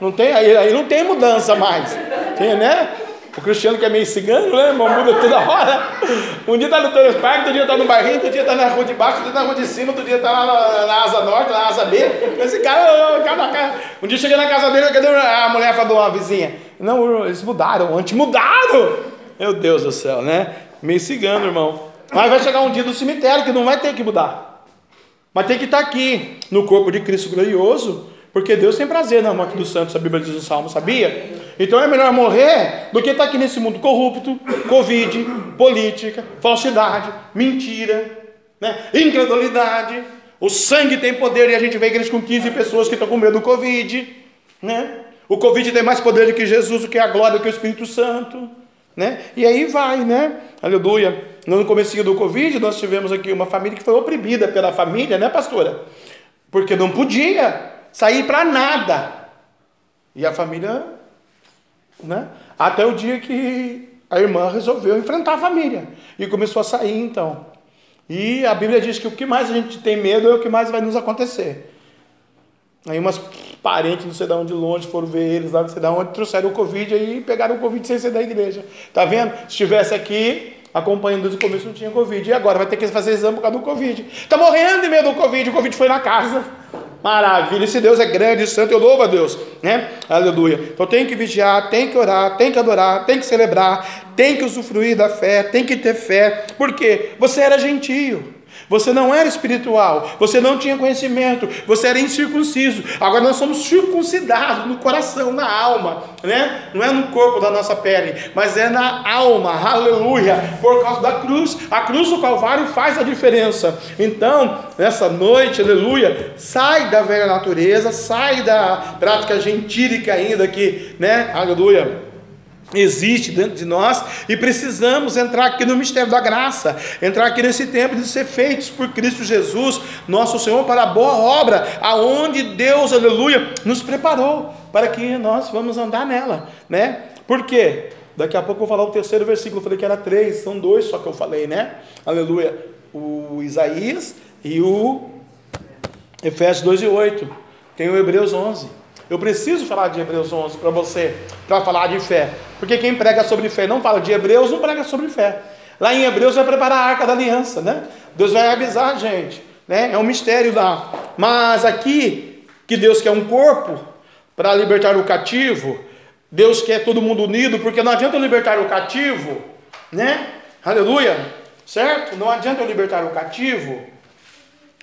Não tem, aí, aí não tem mudança mais. Tem, né? O Cristiano que é meio cigano, né, irmão? Muda toda hora. Um dia tá no Torres Park, outro dia tá no barrinho, outro dia tá na rua de baixo, outro dia tá na rua de cima, outro dia tá lá na, na asa norte, na asa B. Esse cara, cada, cara. Um dia cheguei na casa dele, cadê a mulher falou, uma vizinha? Não, eles mudaram, antes mudaram. Meu Deus do céu, né? Meio cigano, irmão. Mas vai chegar um dia do cemitério que não vai ter que mudar. Mas tem que estar tá aqui, no corpo de Cristo glorioso, porque Deus tem prazer na morte dos santos, a Bíblia diz no Salmo, sabia? Então é melhor morrer do que estar aqui nesse mundo corrupto, Covid, política, falsidade, mentira, né? incredulidade. O sangue tem poder e a gente vê igreja com 15 pessoas que estão com medo do Covid. Né? O Covid tem mais poder do que Jesus, do que a glória, do que o Espírito Santo. Né? E aí vai, né? Aleluia. No começo do Covid, nós tivemos aqui uma família que foi oprimida pela família, né, pastora? Porque não podia sair para nada. E a família né? Até o dia que a irmã resolveu enfrentar a família e começou a sair então. E a Bíblia diz que o que mais a gente tem medo é o que mais vai nos acontecer. Aí umas parentes, não sei de onde longe, foram ver eles lá, não sei de onde, trouxeram o Covid aí pegaram o Covid sem ser da igreja. Tá vendo? Se estivesse aqui, acompanhando desde o começo, não tinha Covid. E agora vai ter que fazer exame por causa do Covid. Tá morrendo de medo do Covid, o Covid foi na casa. Maravilha, esse Deus é grande, santo, eu louvo a Deus, né? Aleluia. Então tem que vigiar, tem que orar, tem que adorar, tem que celebrar, tem que usufruir da fé, tem que ter fé. Por quê? Você era gentio. Você não era espiritual, você não tinha conhecimento, você era incircunciso. Agora nós somos circuncidados no coração, na alma, né? Não é no corpo da nossa pele, mas é na alma. Aleluia! Por causa da cruz. A cruz do Calvário faz a diferença. Então, nessa noite, aleluia, sai da velha natureza, sai da prática gentílica ainda que, né? Aleluia existe dentro de nós e precisamos entrar aqui no mistério da graça, entrar aqui nesse tempo de ser feitos por Cristo Jesus, nosso Senhor, para a boa obra, aonde Deus, aleluia, nos preparou para que nós vamos andar nela, né? Por quê? Daqui a pouco eu vou falar o terceiro versículo, eu falei que era três, são dois só que eu falei, né? Aleluia. O Isaías e o Efésios 2 e 8. Tem o Hebreus 11. Eu preciso falar de Hebreus 11 para você, para falar de fé. Porque quem prega sobre fé não fala de Hebreus, não prega sobre fé. Lá em Hebreus vai preparar a arca da aliança, né? Deus vai avisar a gente, né? É um mistério lá. Mas aqui, que Deus quer um corpo para libertar o cativo, Deus quer todo mundo unido, porque não adianta eu libertar o cativo, né? Aleluia, certo? Não adianta eu libertar o cativo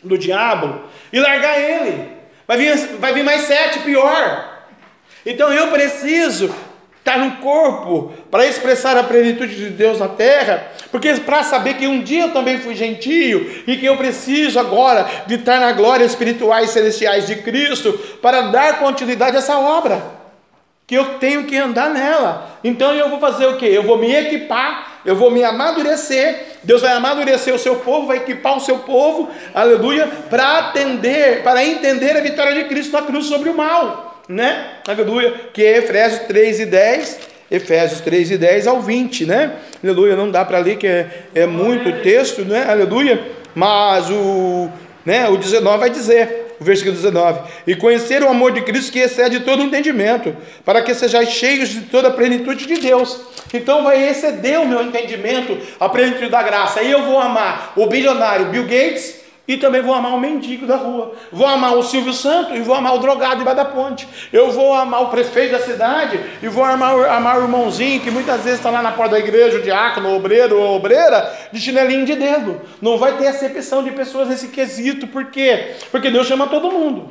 do diabo e largar ele. Vai vir, vai vir mais sete, pior. Então eu preciso estar no corpo para expressar a plenitude de Deus na terra, porque para saber que um dia eu também fui gentio e que eu preciso agora de estar na glória espirituais celestiais de Cristo para dar continuidade a essa obra. Que eu tenho que andar nela. Então eu vou fazer o que? Eu vou me equipar, eu vou me amadurecer. Deus vai amadurecer o seu povo, vai equipar o seu povo, aleluia, para atender, para entender a vitória de Cristo na cruz sobre o mal né? Aleluia, que é Efésios 3 e 10, Efésios 3 e 10 ao 20, né? Aleluia, não dá para ler que é, é muito texto, né? Aleluia, mas o, né, o 19 vai dizer, o versículo 19: E conhecer o amor de Cristo que excede todo entendimento, para que sejais cheios de toda a plenitude de Deus. Então vai exceder o meu entendimento, a plenitude da graça. Aí eu vou amar o bilionário Bill Gates, e também vou amar o mendigo da rua. Vou amar o Silvio Santo e vou amar o drogado debaixo da ponte. Eu vou amar o prefeito da cidade e vou amar, amar o irmãozinho que muitas vezes está lá na porta da igreja, o diácono, o obreiro ou obreira, de chinelinho de dedo. Não vai ter acepção de pessoas nesse quesito. Por quê? Porque Deus chama todo mundo.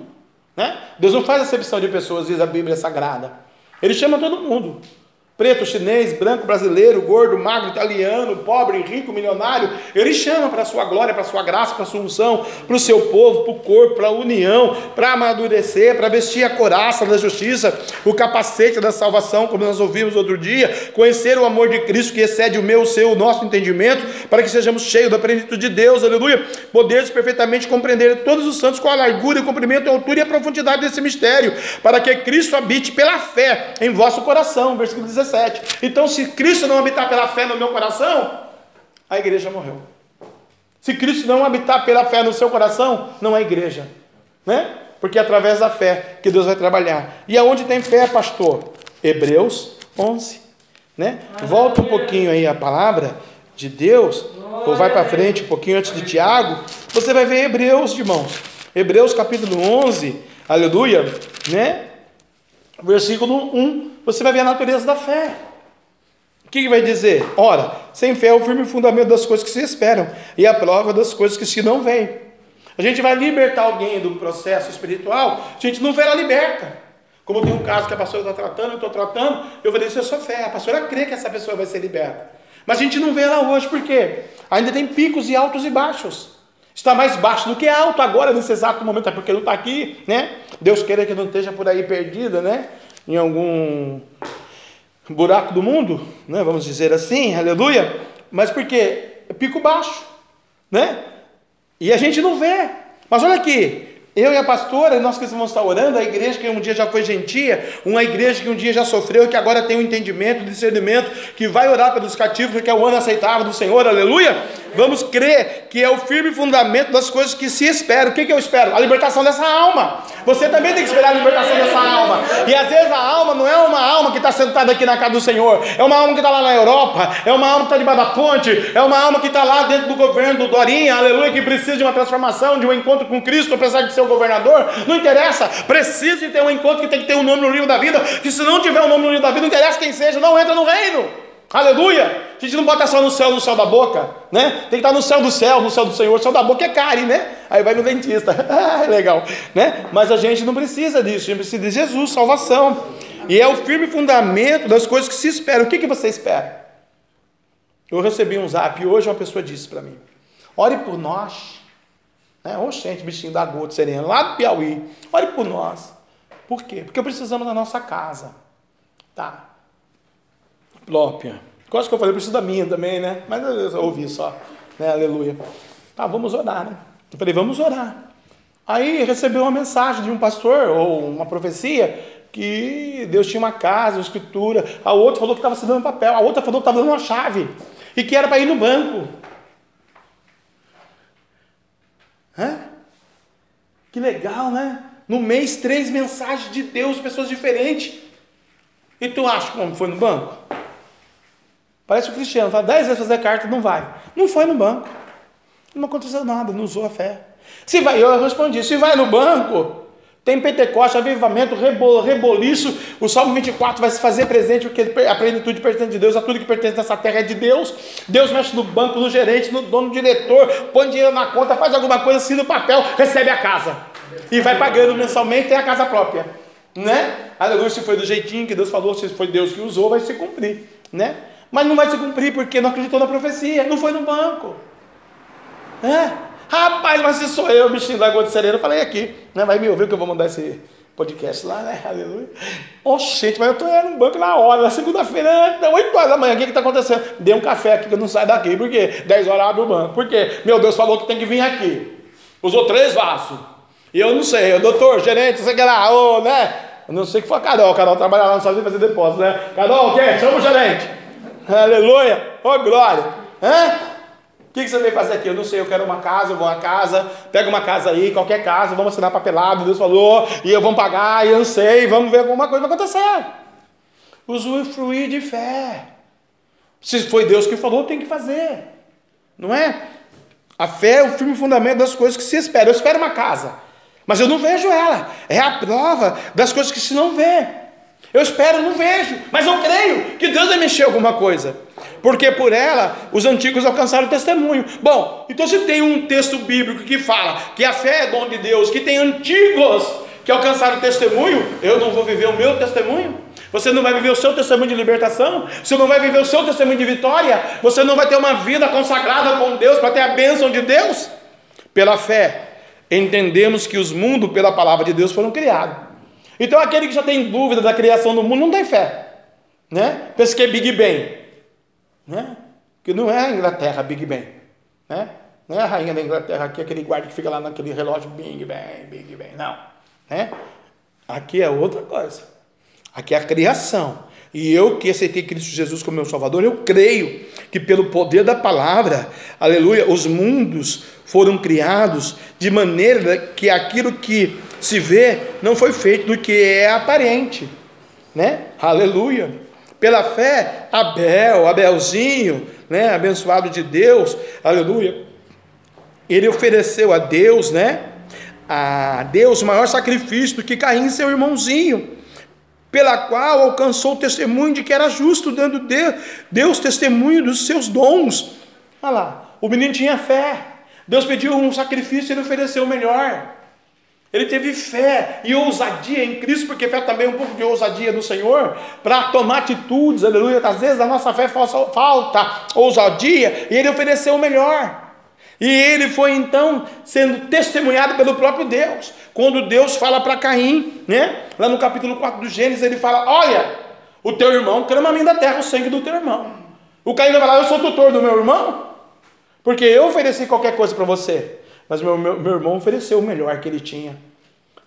Né? Deus não faz acepção de pessoas, diz a Bíblia Sagrada. Ele chama todo mundo preto, chinês, branco, brasileiro, gordo, magro, italiano, pobre, rico, milionário, ele chama para a sua glória, para a sua graça, para a sua unção, para o seu povo, para o corpo, para a união, para amadurecer, para vestir a coraça da justiça, o capacete da salvação, como nós ouvimos outro dia, conhecer o amor de Cristo que excede o meu, o seu, o nosso entendimento, para que sejamos cheios da plenitude de Deus, aleluia, poderes perfeitamente compreender todos os santos com a largura, o comprimento, a altura e a profundidade desse mistério, para que Cristo habite pela fé em vosso coração, versículo 17. 17. Então, se Cristo não habitar pela fé no meu coração, a igreja morreu. Se Cristo não habitar pela fé no seu coração, não é igreja. Né? Porque é através da fé que Deus vai trabalhar. E aonde tem fé, pastor? Hebreus 11. Né? Volta um pouquinho aí a palavra de Deus, ou vai para frente um pouquinho antes de Tiago, você vai ver Hebreus, irmãos. Hebreus capítulo 11, aleluia, né? Versículo 1, você vai ver a natureza da fé. O que, vai dizer? Ora, sem fé é o firme fundamento das coisas que se esperam e a prova das coisas que se não veem. A gente vai libertar alguém do processo espiritual, a gente não vê ela liberta. Como tem um caso que a pastora está tratando, eu estou tratando, eu dizer, isso é só fé. A pastora crê que essa pessoa vai ser liberta. Mas a gente não vê ela hoje, por quê? Ainda tem picos e altos e baixos. Está mais baixo do que alto agora, nesse exato momento, é porque não está aqui, né? Deus queira que não esteja por aí perdida, né? Em algum buraco do mundo, né? Vamos dizer assim, aleluia. Mas por quê? É pico baixo, né? E a gente não vê. Mas olha aqui, eu e a pastora, nós que vamos estar orando, a igreja que um dia já foi gentia, uma igreja que um dia já sofreu que agora tem um entendimento, o discernimento, que vai orar pelos cativos, porque é o ano aceitável do Senhor, aleluia. Vamos crer que é o firme fundamento das coisas que se esperam. O que, que eu espero? A libertação dessa alma. Você também tem que esperar a libertação dessa alma. E às vezes a alma não é uma alma que está sentada aqui na casa do Senhor, é uma alma que está lá na Europa, é uma alma que está debaixo da ponte, é uma alma que está lá dentro do governo do Dorinha, aleluia, que precisa de uma transformação, de um encontro com Cristo, apesar de ser governador. Não interessa, precisa de ter um encontro que tem que ter um nome no livro da vida, que se não tiver um nome no livro da vida, não interessa quem seja, não entra no reino. Aleluia! A gente não bota só no céu, no céu da boca, né? Tem que estar no céu do céu, no céu do Senhor. Céu da boca é cari, né? Aí vai no dentista. *laughs* Legal, né? Mas a gente não precisa disso, a gente precisa de Jesus, salvação. E é o firme fundamento das coisas que se espera. O que, que você espera? Eu recebi um zap hoje, uma pessoa disse para mim: ore por nós. Né? Oxente, bichinho da gota serena, lá do Piauí. Ore por nós. Por quê? Porque precisamos da nossa casa. Tá. Lópia. Quase que eu falei, eu preciso da minha também, né? Mas eu ouvi só. Né? Aleluia. Tá, vamos orar, né? Eu falei, vamos orar. Aí recebeu uma mensagem de um pastor, ou uma profecia, que Deus tinha uma casa, uma escritura. A outra falou que estava assinando papel. A outra falou que estava dando uma chave. E que era para ir no banco. Hã? Que legal, né? No mês, três mensagens de Deus, pessoas diferentes. E tu acha como foi no banco? Parece o cristiano, fala dez vezes fazer carta, não vai. Não foi no banco. Não aconteceu nada, não usou a fé. Se vai, eu respondi, se vai no banco, tem Pentecoste, avivamento, reboliço. O Salmo 24 vai se fazer presente, porque a plenitude pertence de Deus, a tudo que pertence nessa terra é de Deus. Deus mexe no banco, no gerente, no dono, no diretor, põe dinheiro na conta, faz alguma coisa, assina o papel, recebe a casa. E vai pagando mensalmente, tem a casa própria. Né? Aleluia, se foi do jeitinho que Deus falou, se foi Deus que usou, vai se cumprir. Né? Mas não vai se cumprir porque não acreditou na profecia, não foi no banco. É? Rapaz, mas se sou eu, bichinho da gota serena, eu falei aqui, né? Vai me ouvir que eu vou mandar esse podcast lá, né? Aleluia. Oxente, mas eu tô no banco na hora, na segunda-feira, 8 horas da manhã, o que que tá acontecendo? Dei um café aqui que eu não saio daqui, por quê? 10 horas abre o banco, por quê? Meu Deus falou que tem que vir aqui. Usou três vasos. E eu não sei, doutor, gerente, sei que lá, ô, né? Eu não sei que foi a Carol, a Carol trabalha lá, não sabe fazer depósito, né? Carol, quê? Chama o gerente. Aleluia, ô glória. Hã? O que, que, você veio fazer aqui? Eu não sei, eu quero uma casa, eu vou a casa, pega uma casa aí, qualquer casa, vamos assinar papelado, Deus falou, e eu vou pagar, e eu não sei, vamos ver alguma coisa vai acontecer. Usufruir de fé. Se foi Deus que falou, tem que fazer. Não é? A fé é o firme fundamento das coisas que se espera. Eu espero uma casa, mas eu não vejo ela. É a prova das coisas que se não vê. Eu espero, não vejo, mas eu creio que Deus vai mexer alguma coisa porque por ela os antigos alcançaram o testemunho. Bom, então se tem um texto bíblico que fala que a fé é dom de Deus, que tem antigos que alcançaram testemunho, eu não vou viver o meu testemunho? Você não vai viver o seu testemunho de libertação? Você não vai viver o seu testemunho de vitória? Você não vai ter uma vida consagrada com Deus para ter a bênção de Deus? Pela fé, entendemos que os mundos, pela palavra de Deus, foram criados. Então aquele que já tem dúvida da criação do mundo não tem fé. Né? É Big Bang né? que não é a Inglaterra Big Bang, né? não é a rainha da Inglaterra aqui, aquele guarda que fica lá naquele relógio Big Bang, Big Bang, não. Né? Aqui é outra coisa. Aqui é a criação. E eu que aceitei Cristo Jesus como meu Salvador, eu creio que pelo poder da palavra, aleluia, os mundos foram criados de maneira que aquilo que se vê não foi feito do que é aparente, né? Aleluia. Pela fé, Abel, Abelzinho, né, abençoado de Deus, aleluia. Ele ofereceu a Deus, né, a Deus o maior sacrifício do que Caim, seu irmãozinho, pela qual alcançou o testemunho de que era justo, dando Deus testemunho dos seus dons. Olha lá, o menino tinha fé. Deus pediu um sacrifício, ele ofereceu o melhor. Ele teve fé e ousadia em Cristo, porque fé também é um pouco de ousadia no Senhor, para tomar atitudes, aleluia. Às vezes a nossa fé falta ousadia e ele ofereceu o melhor. E ele foi então sendo testemunhado pelo próprio Deus. Quando Deus fala para Caim, né? Lá no capítulo 4 do Gênesis, ele fala: Olha, o teu irmão clama a mim da terra o sangue do teu irmão. O Caim vai falar: Eu sou tutor do meu irmão, porque eu ofereci qualquer coisa para você. Mas meu, meu, meu irmão ofereceu o melhor que ele tinha.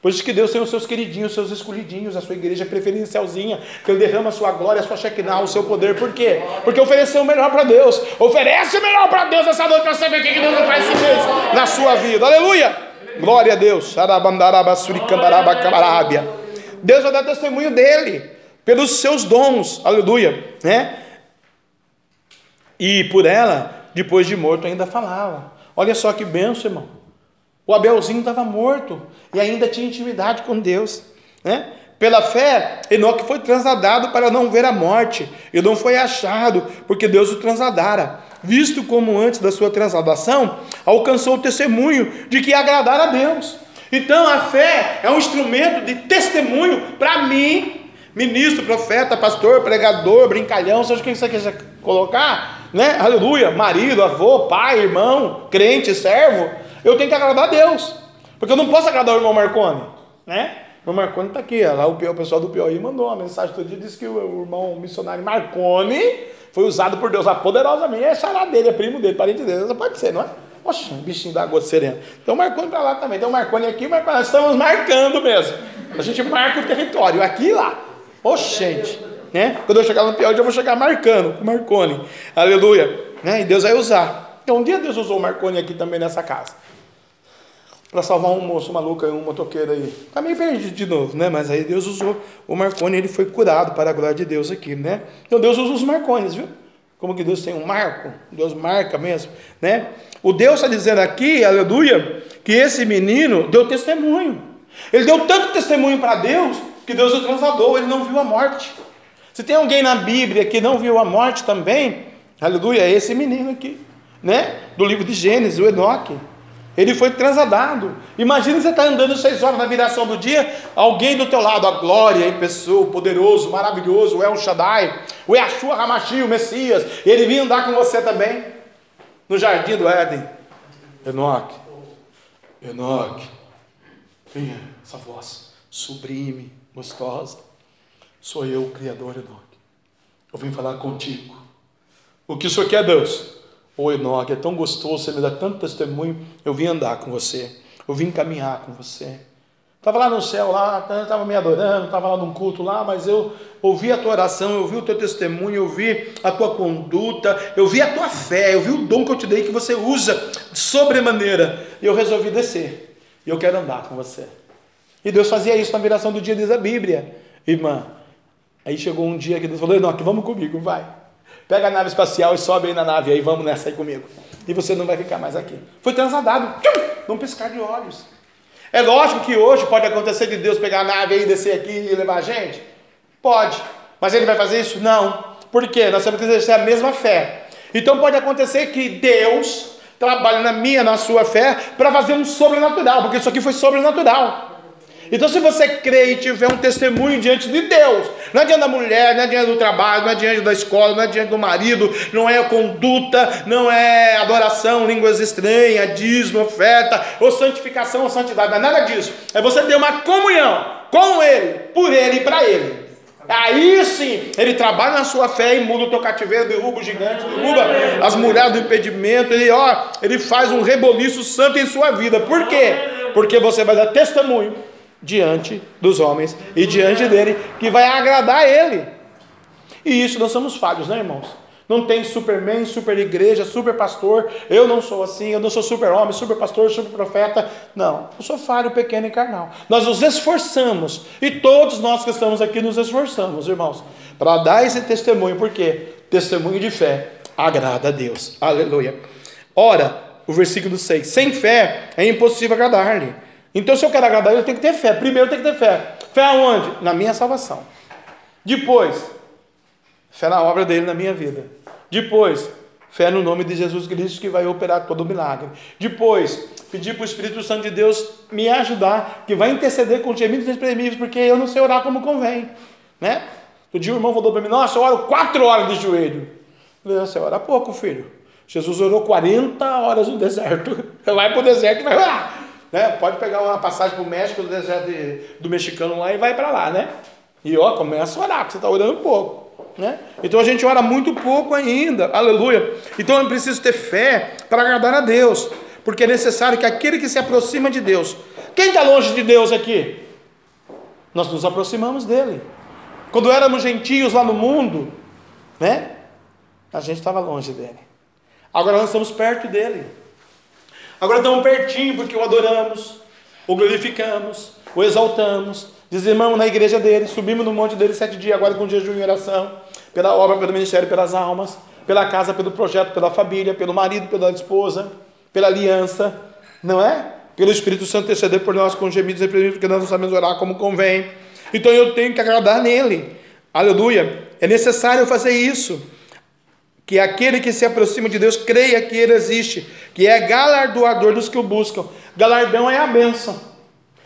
Por isso que Deus tem os seus queridinhos, os seus escolhidinhos, a sua igreja preferencialzinha, que Ele derrama a sua glória, a sua Shekinah, o seu poder. Por quê? Porque ofereceu o melhor para Deus. Oferece o melhor para Deus essa noite para ver o que Deus faz mesmo na sua vida. Aleluia! Glória a Deus. Deus vai dar testemunho dele, pelos seus dons. Aleluia! Né? E por ela, depois de morto, ainda falava. Olha só que benção, irmão. O Abelzinho estava morto e ainda tinha intimidade com Deus. Né? Pela fé, Enoque foi transladado para não ver a morte, e não foi achado, porque Deus o transladara. Visto como antes da sua transladação, alcançou o testemunho de que agradara a Deus. Então a fé é um instrumento de testemunho para mim, ministro, profeta, pastor, pregador, brincalhão, seja o que você quiser colocar, né? Aleluia, marido, avô, pai, irmão, crente, servo. Eu tenho que agradar a Deus, porque eu não posso agradar o irmão Marconi, né? O irmão Marconi está aqui, lá o, pessoal do Piauí mandou uma mensagem todo dia, disse que o, irmão missionário Marconi foi usado por Deus lá poderosamente, é xará dele, é primo dele, parente dele, pode ser, não é? Oxe, um bichinho da água serena. Então Marconi para lá também, tem o Marconi aqui, Marconi, nós estamos marcando mesmo. A gente marca o território, aqui e lá. Oxente, né? Quando eu chegar no Piauí, eu vou chegar marcando com Marconi. Aleluia. Né? E Deus vai usar. Então um dia Deus usou o Marconi aqui também nessa casa para salvar um moço maluco aí, um motoqueiro aí. Está meio perdido de novo, né? Mas aí Deus usou o Marconi, ele foi curado para a glória de Deus aqui, né? Então Deus usa os Marcones, viu? Como que Deus tem um marco? Deus marca mesmo, né? O Deus está dizendo aqui, aleluia, que esse menino deu testemunho. Ele deu tanto testemunho para Deus que Deus o transladou, ele não viu a morte. Se tem alguém na Bíblia que não viu a morte também, aleluia, é esse menino aqui, né? Do livro de Gênesis, o Enoque. Ele foi transladado. Imagina você estar tá andando seis horas na viração do dia, alguém do teu lado, a glória em pessoa, poderoso, maravilhoso, o El Shaddai, o Yahshua Hamashi, o Messias, ele vinha andar com você também, no jardim do Éden. Enoque, Enoque, venha, essa voz sublime, gostosa, sou eu, o Criador Enoque. Eu vim falar contigo. O que isso quer, Deus? Ô Enoque, é tão gostoso, você me dá tanto testemunho. Eu vim andar com você, eu vim caminhar com você. Estava lá no céu, lá, estava me adorando, estava lá num culto lá, mas eu ouvi a tua oração, eu vi o teu testemunho, eu vi a tua conduta, eu vi a tua fé, eu vi o dom que eu te dei que você usa de sobremaneira. E eu resolvi descer. E eu quero andar com você. E Deus fazia isso na viração do dia, diz a Bíblia. Irmã, aí chegou um dia que Deus falou: Enoque, vamos comigo, vai. Pega a nave espacial e sobe aí na nave, aí vamos nessa aí comigo. E você não vai ficar mais aqui. Foi transladado, tchum, num piscar de olhos. É lógico que hoje pode acontecer de Deus pegar a nave e descer aqui e levar a gente? Pode. Mas ele vai fazer isso? Não. Por quê? Nós temos que exercer a mesma fé. Então pode acontecer que Deus trabalhe na minha, na sua fé, para fazer um sobrenatural, porque isso aqui foi sobrenatural. Então, se você crê e tiver um testemunho diante de Deus, não é diante da mulher, não é diante do trabalho, não é diante da escola, não é diante do marido, não é conduta, não é adoração, línguas estranhas, dízimo, oferta, ou santificação ou santidade, não é nada disso. É você ter uma comunhão com Ele, por Ele e para Ele. Aí sim, ele trabalha na sua fé e muda o teu cativeiro, derruba o gigante, derruba as mulheres do impedimento, ele, ó, ele faz um reboliço santo em sua vida. Por quê? Porque você vai dar testemunho diante dos homens e diante dele, que vai agradar ele. E isso nós somos falhos, né, irmãos? Não tem superman, super igreja, super pastor. Eu não sou assim, eu não sou super homem, super pastor, super profeta. Não, eu sou falho, pequeno e carnal. Nós nos esforçamos, e todos nós que estamos aqui nos esforçamos, irmãos, para dar esse testemunho, porque testemunho de fé agrada a Deus. Aleluia. Ora, o versículo 6: sem fé é impossível agradar-lhe. Então, se eu quero agradar ele, eu tenho que ter fé. Primeiro, eu tenho que ter fé. Fé aonde? Na minha salvação. Depois, fé na obra dele na minha vida. Depois, fé no nome de Jesus Cristo que vai operar todo o milagre. Depois, pedir para o Espírito Santo de Deus me ajudar, que vai interceder com gemidos inexprimíveis, porque eu não sei orar como convém. Né? O dia o irmão falou para mim: Nossa, eu oro quatro horas de joelho. Eu falei: Você ora pouco, filho. Jesus orou 40 horas no deserto. *laughs* Vai para o deserto e vai orar. Né? Pode pegar uma passagem para o México, do deserto de, do mexicano lá e vai para lá, né? E ó, começa a orar, porque você está orando pouco. Né? Então a gente ora muito pouco ainda, aleluia. Então eu preciso ter fé para agradar a Deus, porque é necessário que aquele que se aproxima de Deus, quem está longe de Deus aqui? Nós nos aproximamos dele. Quando éramos gentios lá no mundo, né? A gente estava longe dele. Agora nós estamos perto dele. Agora estamos pertinho porque o adoramos, o glorificamos, o exaltamos, dizimamos na igreja dele, subimos no monte dele sete dias, agora com jejum e oração, pela obra, pelo ministério, pelas almas, pela casa, pelo projeto, pela família, pelo marido, pela esposa, pela aliança, não é? Pelo Espírito Santo interceder por nós com gemidos e porque nós não sabemos orar como convém. Então eu tenho que agradar nele. Aleluia. É necessário fazer isso. Que aquele que se aproxima de Deus creia que ele existe, que é galardoador dos que o buscam. Galardão é a bênção.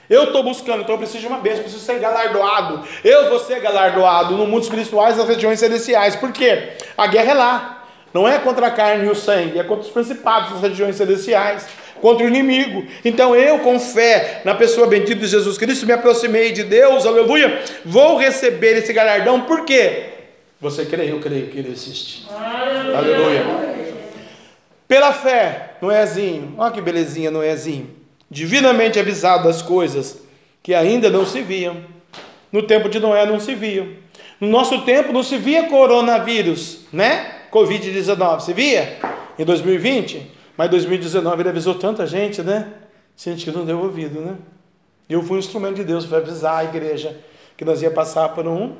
Eu estou buscando, então eu preciso de uma bênção, preciso ser galardoado. Eu vou ser galardoado no mundo espiritual nas regiões celestiais. Por quê? A guerra é lá. Não é contra a carne e o sangue, é contra os principados das regiões celestiais, contra o inimigo. Então eu, com fé na pessoa bendita de Jesus Cristo, me aproximei de Deus, aleluia, vou receber esse galardão, por quê? Você crê, eu creio que ele existe. Aleluia. Pela fé, Noézinho, olha que belezinha, Noézinho, divinamente avisado das coisas que ainda não se viam. No tempo de Noé não se viam. No nosso tempo não se via coronavírus, né? Covid-19, se via? Em 2020? Mas 2019 ele avisou tanta gente, né? Gente que não deu ouvido, né? Eu fui um instrumento de Deus para avisar a igreja que nós ia passar por um.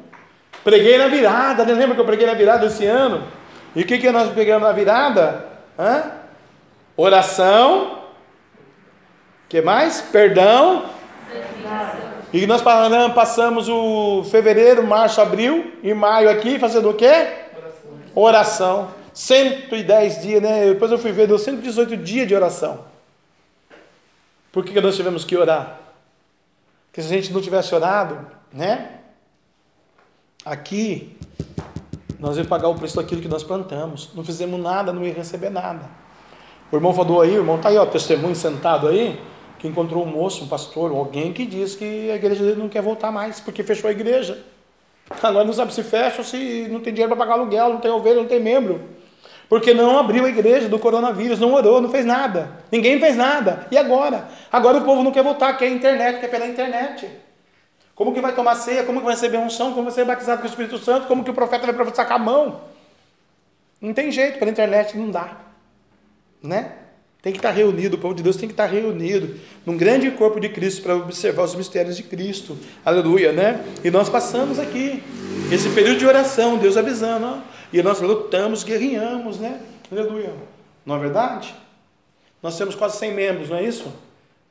Preguei na virada, né? lembra que eu preguei na virada esse ano? E o que, que nós pegamos na virada? Hã? Oração. que mais? Perdão. E nós passamos o fevereiro, março, abril e maio aqui fazendo o quê? oração. 110 dias, né? Depois eu fui ver, deu 118 dias de oração. Por que nós tivemos que orar? Porque se a gente não tivesse orado, né? Aqui, nós íamos pagar o preço daquilo que nós plantamos. Não fizemos nada, não ia receber nada. O irmão falou aí, o irmão está aí, ó, testemunho sentado aí, que encontrou um moço, um pastor, alguém que diz que a igreja dele não quer voltar mais, porque fechou a igreja. *laughs* Agora não sabe se fecha ou se não tem dinheiro para pagar aluguel, não tem ovelha, não tem membro. Porque não abriu a igreja do coronavírus, não orou, não fez nada. Ninguém fez nada. E agora? Agora o povo não quer votar, quer internet, quer pela internet. Como que vai tomar ceia? Como que vai receber unção? Como vai ser batizado com o Espírito Santo? Como que o profeta vai profetizar com a mão? Não tem jeito, pela internet não dá. Né? Tem que estar reunido, o povo de Deus tem que estar reunido num grande corpo de Cristo para observar os mistérios de Cristo. Aleluia, né? E nós passamos aqui esse período de oração, Deus avisando, ó, e nós lutamos, guerreamos, né? Aleluia. Não é verdade? Nós temos quase 100 membros, não é isso?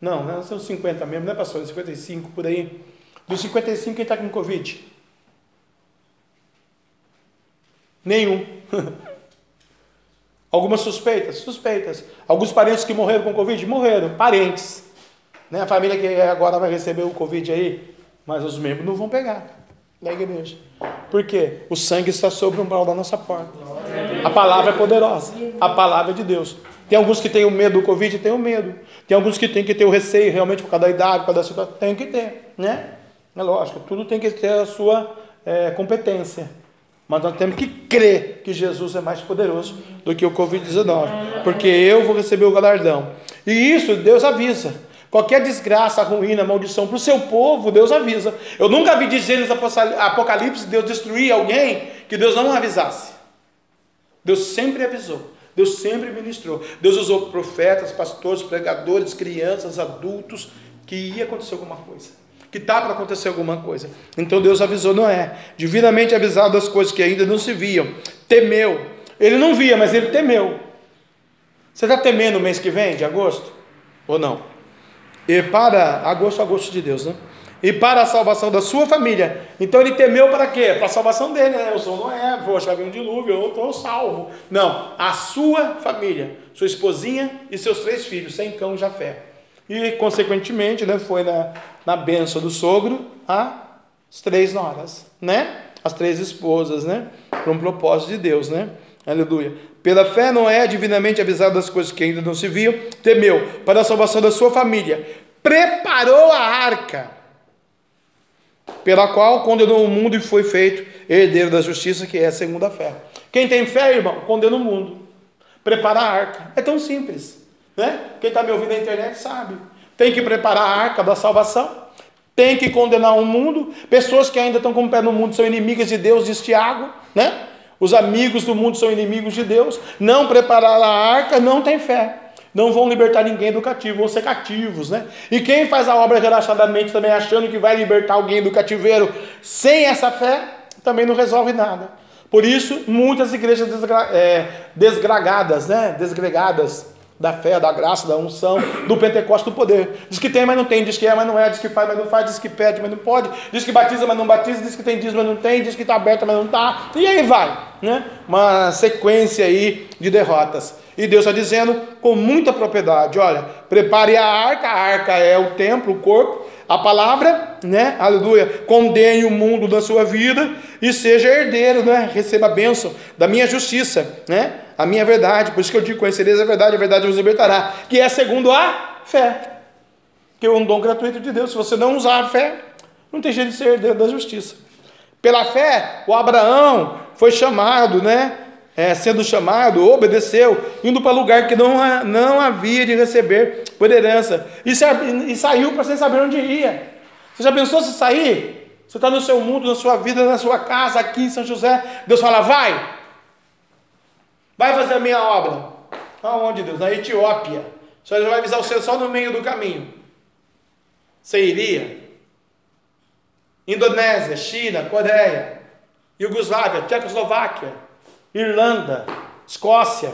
Não, né? nós temos 50 membros, né, pastor? 55 por aí. Dos 55, quem está com Covid? Nenhum. *laughs* Algumas suspeitas? Suspeitas. Alguns parentes que morreram com Covid? Morreram. Parentes. Né? A família que agora vai receber o Covid aí, mas os membros não vão pegar da igreja. Por quê? O sangue está sobre o umbral da nossa porta. A palavra é poderosa. A palavra é de Deus. Tem alguns que têm o medo do Covid, tem o medo. Tem alguns que têm que ter o receio realmente por causa da idade, por causa da situação. Tem que ter, né? É lógico, tudo tem que ter a sua é, competência. Mas nós temos que crer que Jesus é mais poderoso do que o Covid-19, porque eu vou receber o galardão. E isso Deus avisa. Qualquer desgraça, ruína, maldição para o seu povo, Deus avisa. Eu nunca vi de Gênesis Apocalipse Deus destruir alguém que Deus não avisasse. Deus sempre avisou. Deus sempre ministrou. Deus usou profetas, pastores, pregadores, crianças, adultos, que ia acontecer alguma coisa que está para acontecer alguma coisa. Então Deus avisou Noé, divinamente avisado das coisas que ainda não se viam, temeu. Ele não via, mas ele temeu. Você está temendo o mês que vem, de agosto? Ou não? E para agosto, agosto de Deus, né? E para a salvação da sua família. Então ele temeu para quê? Para a salvação dele, né? Eu sou Noé, vai vir um dilúvio, eu estou salvo. Não, a sua família, sua esposinha e seus três filhos, sem cão e Jafé. E, consequentemente, né, foi na, na benção do sogro as três noras, né? As três esposas, né? Para um propósito de Deus, né? Aleluia. Pela fé, Noé, divinamente avisado das coisas que ainda não se viam, temeu para a salvação da sua família, preparou a arca, pela qual condenou o mundo e foi feito herdeiro da justiça, que é a segunda fé. Quem tem fé, irmão, condena o mundo. Prepara a arca. É tão simples. Né? Quem está me ouvindo na internet sabe. Tem que preparar a arca da salvação. Tem que condenar o mundo. Pessoas que ainda estão com o pé no mundo são inimigas de Deus, diz Tiago. Né? Os amigos do mundo são inimigos de Deus. Não preparar a arca não tem fé. Não vão libertar ninguém do cativo, vão ser cativos, né? E quem faz a obra relaxadamente também achando que vai libertar alguém do cativeiro sem essa fé, também não resolve nada. Por isso, muitas igrejas desgra é, desgragadas, né? Desgregadas, da fé, da graça, da unção, do Pentecostes, do poder. Diz que tem, mas não tem, diz que é, mas não é, diz que faz, mas não faz, diz que pede, mas não pode, diz que batiza, mas não batiza, diz que tem dízimo, mas não tem, diz que está aberta, mas não está, e aí vai, né? Uma sequência aí de derrotas. E Deus está dizendo com muita propriedade: olha, prepare a arca, a arca é o templo, o corpo, a palavra, né? Aleluia. Condene o mundo da sua vida e seja herdeiro, né? Receba a bênção da minha justiça, né? A minha verdade. Por isso que eu digo: conhecereis a verdade, a verdade vos libertará. Que é segundo a fé. Que é um dom gratuito de Deus. Se você não usar a fé, não tem jeito de ser herdeiro da justiça. Pela fé, o Abraão foi chamado, né? É, sendo chamado, obedeceu, indo para lugar que não, não havia de receber por herança, e, se, e saiu para sem saber onde ia. Você já pensou se sair? Você está no seu mundo, na sua vida, na sua casa, aqui em São José. Deus fala: vai, vai fazer a minha obra. Aonde, Deus? Na Etiópia. O Senhor vai avisar você só no meio do caminho. Você iria? Indonésia, China, Coreia, Iugoslávia, Tchecoslováquia. Irlanda, Escócia,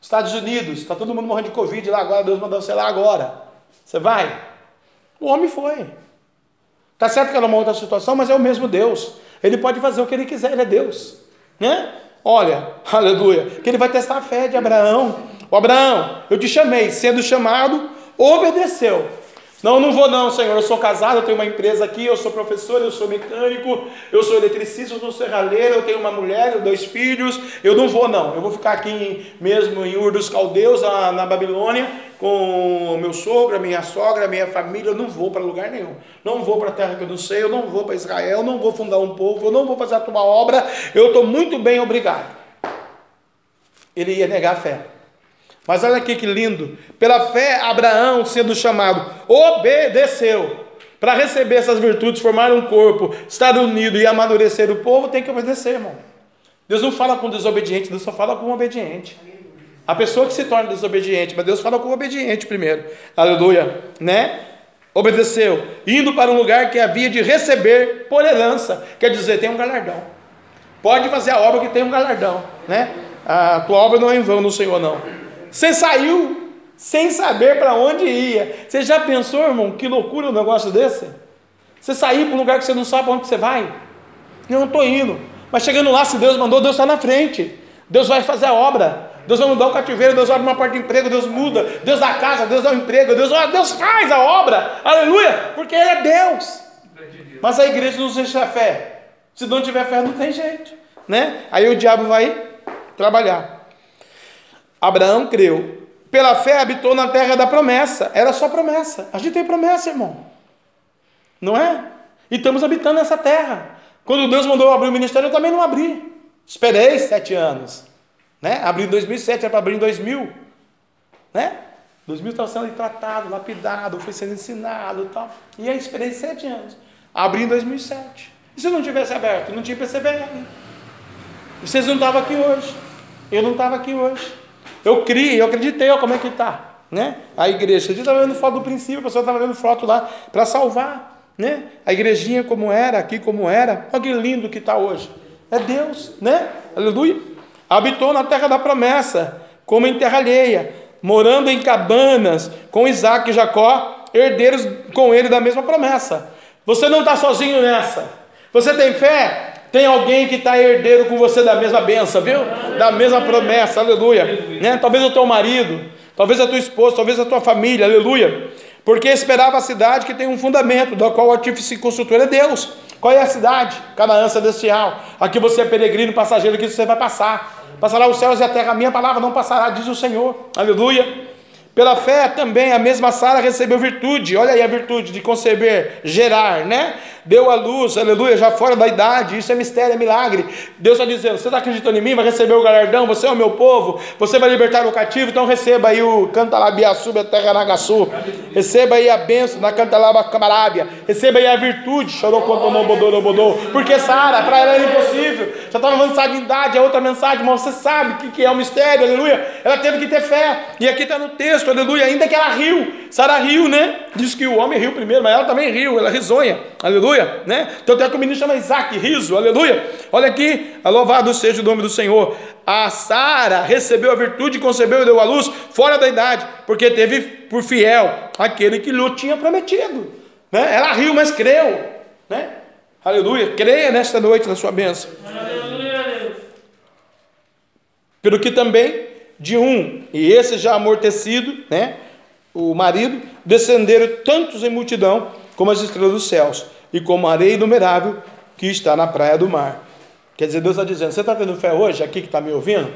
Estados Unidos, está todo mundo morrendo de Covid lá agora, Deus mandou você lá agora. Você vai? O homem foi. Está certo que era uma outra situação, mas é o mesmo Deus. Ele pode fazer o que ele quiser, ele é Deus. Né? Olha, *laughs* aleluia, que ele vai testar a fé de Abraão. O Abraão, eu te chamei, sendo chamado, obedeceu. Não, não vou não, Senhor. Eu sou casado, eu tenho uma empresa aqui, eu sou professor, eu sou mecânico, eu sou eletricista, eu sou serralheiro, eu tenho uma mulher, dois filhos. Eu não vou não. Eu vou ficar aqui mesmo em Ur dos Caldeus, na, na Babilônia, com meu sogro, a minha sogra, a minha família. Eu não vou para lugar nenhum. Não vou para a terra que eu não sei, eu não vou para Israel, eu não vou fundar um povo, eu não vou fazer a tua obra. Eu estou muito bem obrigado. Ele ia negar a fé. Mas olha aqui que lindo. Pela fé, Abraão, sendo chamado, obedeceu. Para receber essas virtudes, formar um corpo, estar unido e amadurecer o povo, tem que obedecer, irmão. Deus não fala com desobediente, Deus só fala com obediente. A pessoa que se torna desobediente, mas Deus fala com obediente primeiro. Aleluia, né? Obedeceu, indo para um lugar que havia de receber por herança. Quer dizer, tem um galardão. Pode fazer a obra que tem um galardão, né? A tua obra não é em vão no Senhor, não. Você saiu sem saber para onde ia. Você já pensou, irmão, que loucura um negócio desse? Você sair para um lugar que você não sabe para onde você vai? Eu não estou indo. Mas chegando lá, se Deus mandou, Deus está na frente. Deus vai fazer a obra. Deus vai mudar o cativeiro, Deus abre uma porta de emprego, Deus muda, Deus dá casa, Deus dá um emprego, Deus, Deus faz a obra, aleluia, porque Ele é Deus. Mas a igreja não deixa fé. Se não tiver fé, não tem jeito, né? Aí o diabo vai trabalhar. Abraão creu. Pela fé habitou na terra da promessa. Era só promessa. A gente tem promessa, irmão. Não é? E estamos habitando essa terra. Quando Deus mandou abrir o ministério, eu também não abri. Esperei sete anos. Né? Abri em 2007, era para abrir em 2000. Né? 2000 estava sendo tratado, lapidado, foi sendo ensinado e tal. E aí esperei sete anos. Abri em 2007. E se eu não tivesse aberto? Não tinha perseverado. Vocês não estavam aqui hoje. Eu não estava aqui hoje. Eu criei, eu acreditei, ó, como é que está. Né? A igreja, a gente estava vendo foto do princípio, a pessoa estava vendo foto lá para salvar. Né? A igrejinha como era, aqui como era. Olha que lindo que está hoje. É Deus, né? Aleluia. Habitou na terra da promessa, como em terra alheia, morando em cabanas com Isaac e Jacó, herdeiros com ele da mesma promessa. Você não está sozinho nessa. Você tem fé? Tem alguém que está herdeiro com você da mesma benção, viu? Da mesma promessa, aleluia. Né? Talvez o teu marido, talvez a tua esposa, talvez a tua família, aleluia. Porque esperava a cidade que tem um fundamento, da qual o artífice construtor é Deus. Qual é a cidade? Canaã celestial. Aqui você é peregrino, passageiro, aqui você vai passar. Passará os céus e a terra, a minha palavra não passará, diz o Senhor. Aleluia. Pela fé também a mesma Sara recebeu virtude, olha aí a virtude de conceber, gerar, né? Deu a luz, aleluia, já fora da idade, isso é mistério, é milagre. Deus está dizendo: você está acreditando em mim, vai receber o galardão, você é o meu povo, você vai libertar o cativo, então receba aí o Cantalabiaçuba Terra Nagaçu, receba aí a bênção na Cantalaba Camarábia, receba aí a virtude, porque Sara, para ela era impossível, já estava avançada em idade, é outra mensagem, mas você sabe o que é o mistério, aleluia, ela teve que ter fé, e aqui está no texto aleluia, ainda que ela riu, Sara riu, né? Diz que o homem riu primeiro, mas ela também riu, ela risonha, aleluia, né? Tanto é que o menino chama Isaac, riso, aleluia. Olha aqui, louvado seja o nome do Senhor. A Sara recebeu a virtude, concebeu e deu à luz fora da idade, porque teve por fiel aquele que lhe tinha prometido. Né? Ela riu, mas creu, né? Aleluia. Creia nesta noite na sua bênção. Pelo que também de um, e esse já amortecido, né? O marido, descenderam tantos em multidão como as estrelas dos céus, e como a areia inumerável que está na praia do mar. Quer dizer, Deus está dizendo: você está tendo fé hoje, aqui que está me ouvindo?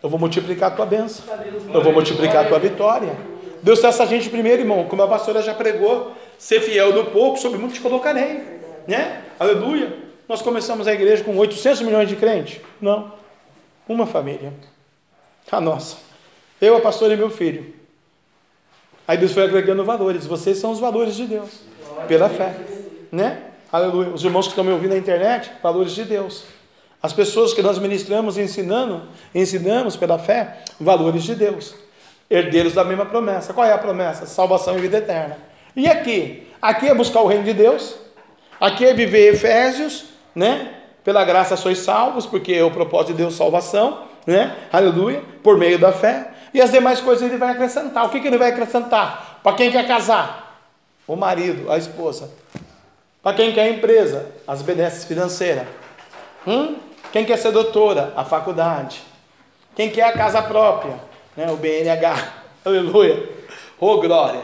Eu vou multiplicar a tua bênção, eu vou multiplicar a tua vitória. Deus está essa gente primeiro, irmão, como a pastora já pregou: ser fiel no pouco, sobre muito te colocarei, né? Aleluia. Nós começamos a igreja com 800 milhões de crentes? Não, uma família, a nossa. Eu, a pastora e meu filho. Aí Deus foi agregando valores. Vocês são os valores de Deus, pela fé, né? Aleluia. Os irmãos que estão me ouvindo na internet, valores de Deus. As pessoas que nós ministramos ensinando, ensinamos pela fé, valores de Deus. Herdeiros da mesma promessa. Qual é a promessa? Salvação e vida eterna. E aqui? Aqui é buscar o reino de Deus. Aqui é viver Efésios, né? Pela graça sois salvos, porque é o propósito de Deus salvação, né? Aleluia, por meio da fé. E as demais coisas ele vai acrescentar. O que, que ele vai acrescentar? Para quem quer casar? O marido, a esposa. Para quem quer empresa? As benesses financeiras. Hum? Quem quer ser doutora? A faculdade. Quem quer a casa própria? Né? O BNH. *laughs* Aleluia. Oh, glória.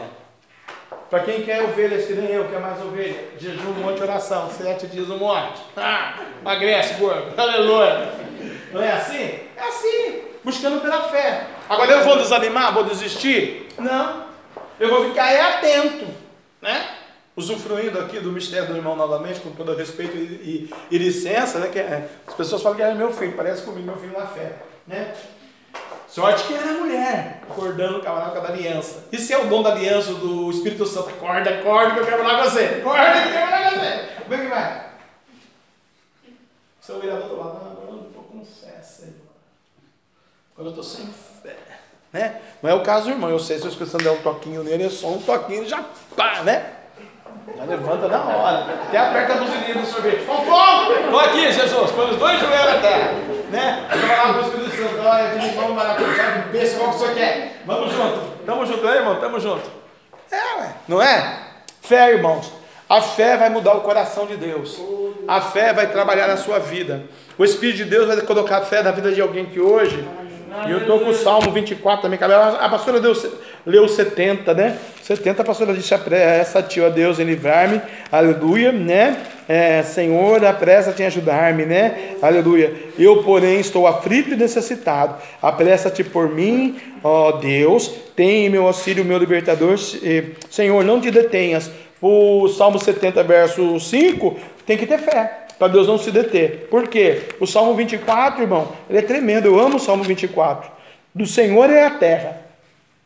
Para quem quer ovelhas, que nem eu, quer mais ovelha, jejum, um monte de oração, sete dias no monte. *laughs* Ah, emagrece, gordo. Aleluia. Não é assim? É assim, buscando pela fé. Agora eu vou desanimar, vou desistir? Não. Eu vou ficar é atento, né? Usufruindo aqui do mistério do irmão novamente, com todo respeito e, e, e licença, né? Que é, as pessoas falam que é meu filho, parece comigo, meu filho na fé, né? Sorte que era mulher, acordando o camarada da aliança. Isso é o dom da aliança do Espírito Santo. Acorda, acorda que eu quero falar com você. Acorda que eu quero falar com você. Como é que vai? Seu olhar do outro lado, agora eu com fé, Senhor. Agora eu estou sem fé. Né? Não é o caso, irmão. Eu sei se o Espírito Santo der um toquinho nele, é só um toquinho já pá, né? Já levanta na hora. Até aperta a buzininha do sorvete. Faltou! Estou aqui, Jesus. Põe os dois joelhos na terra. Né? Vou lá para o Espírito Santo. Olha, limão, maracujá, de peixe, qual que você quer? Vamos junto. Tamo junto, aí, irmão? Tamo junto. É, ué. Não é? Fé, irmãos. A fé vai mudar o coração de Deus. A fé vai trabalhar na sua vida. O Espírito de Deus vai colocar fé na vida de alguém que hoje. E eu estou com o Salmo 24 também. A pastora deu, leu 70, né? 70 a pastora disse: apressa tio a Deus em livrar-me, aleluia, né? É, Senhor, apressa-te em ajudar-me, né? Aleluia. Eu, porém, estou aflito e necessitado. Apressa-te por mim, ó Deus. Tem meu auxílio, meu libertador. Senhor, não te detenhas. O Salmo 70, verso 5, tem que ter fé para Deus não se deter. Por quê? O Salmo 24, irmão, ele é tremendo. Eu amo o Salmo 24. Do Senhor é a terra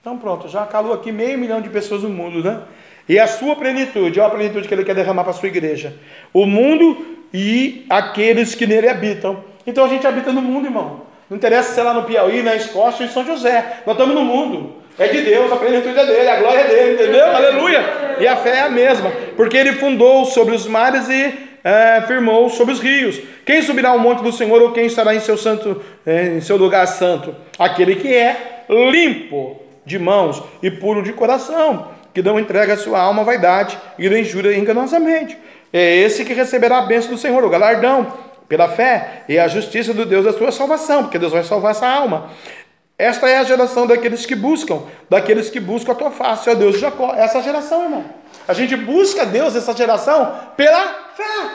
então pronto, já calou aqui meio milhão de pessoas no mundo, né? E a sua plenitude, olha a plenitude que ele quer derramar para a sua igreja. O mundo e aqueles que nele habitam. Então a gente habita no mundo, irmão. Não interessa se é lá no Piauí, na Escócia ou em São José. Nós estamos no mundo. É de Deus, a plenitude é dele, a glória é dele, entendeu? Aleluia! E a fé é a mesma, porque ele fundou sobre os mares e é, firmou sobre os rios. Quem subirá ao monte do Senhor ou quem estará em seu santo, é, em seu lugar santo? Aquele que é limpo de mãos e puro de coração, que não entrega a sua alma à vaidade e não injúria enganosamente. É esse que receberá a bênção do Senhor, o galardão, pela fé e a justiça do Deus da sua salvação, porque Deus vai salvar essa alma. Esta é a geração daqueles que buscam, daqueles que buscam a tua face, ó Deus de Jacó. Essa geração, irmão. A gente busca Deus, essa geração, pela fé.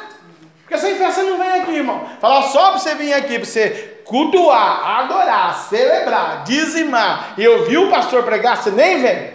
Porque sem fé você não vem aqui, irmão. Falar só para você vir aqui, para você cultuar, adorar, celebrar, dizimar e ouvir o pastor pregar, você nem vem.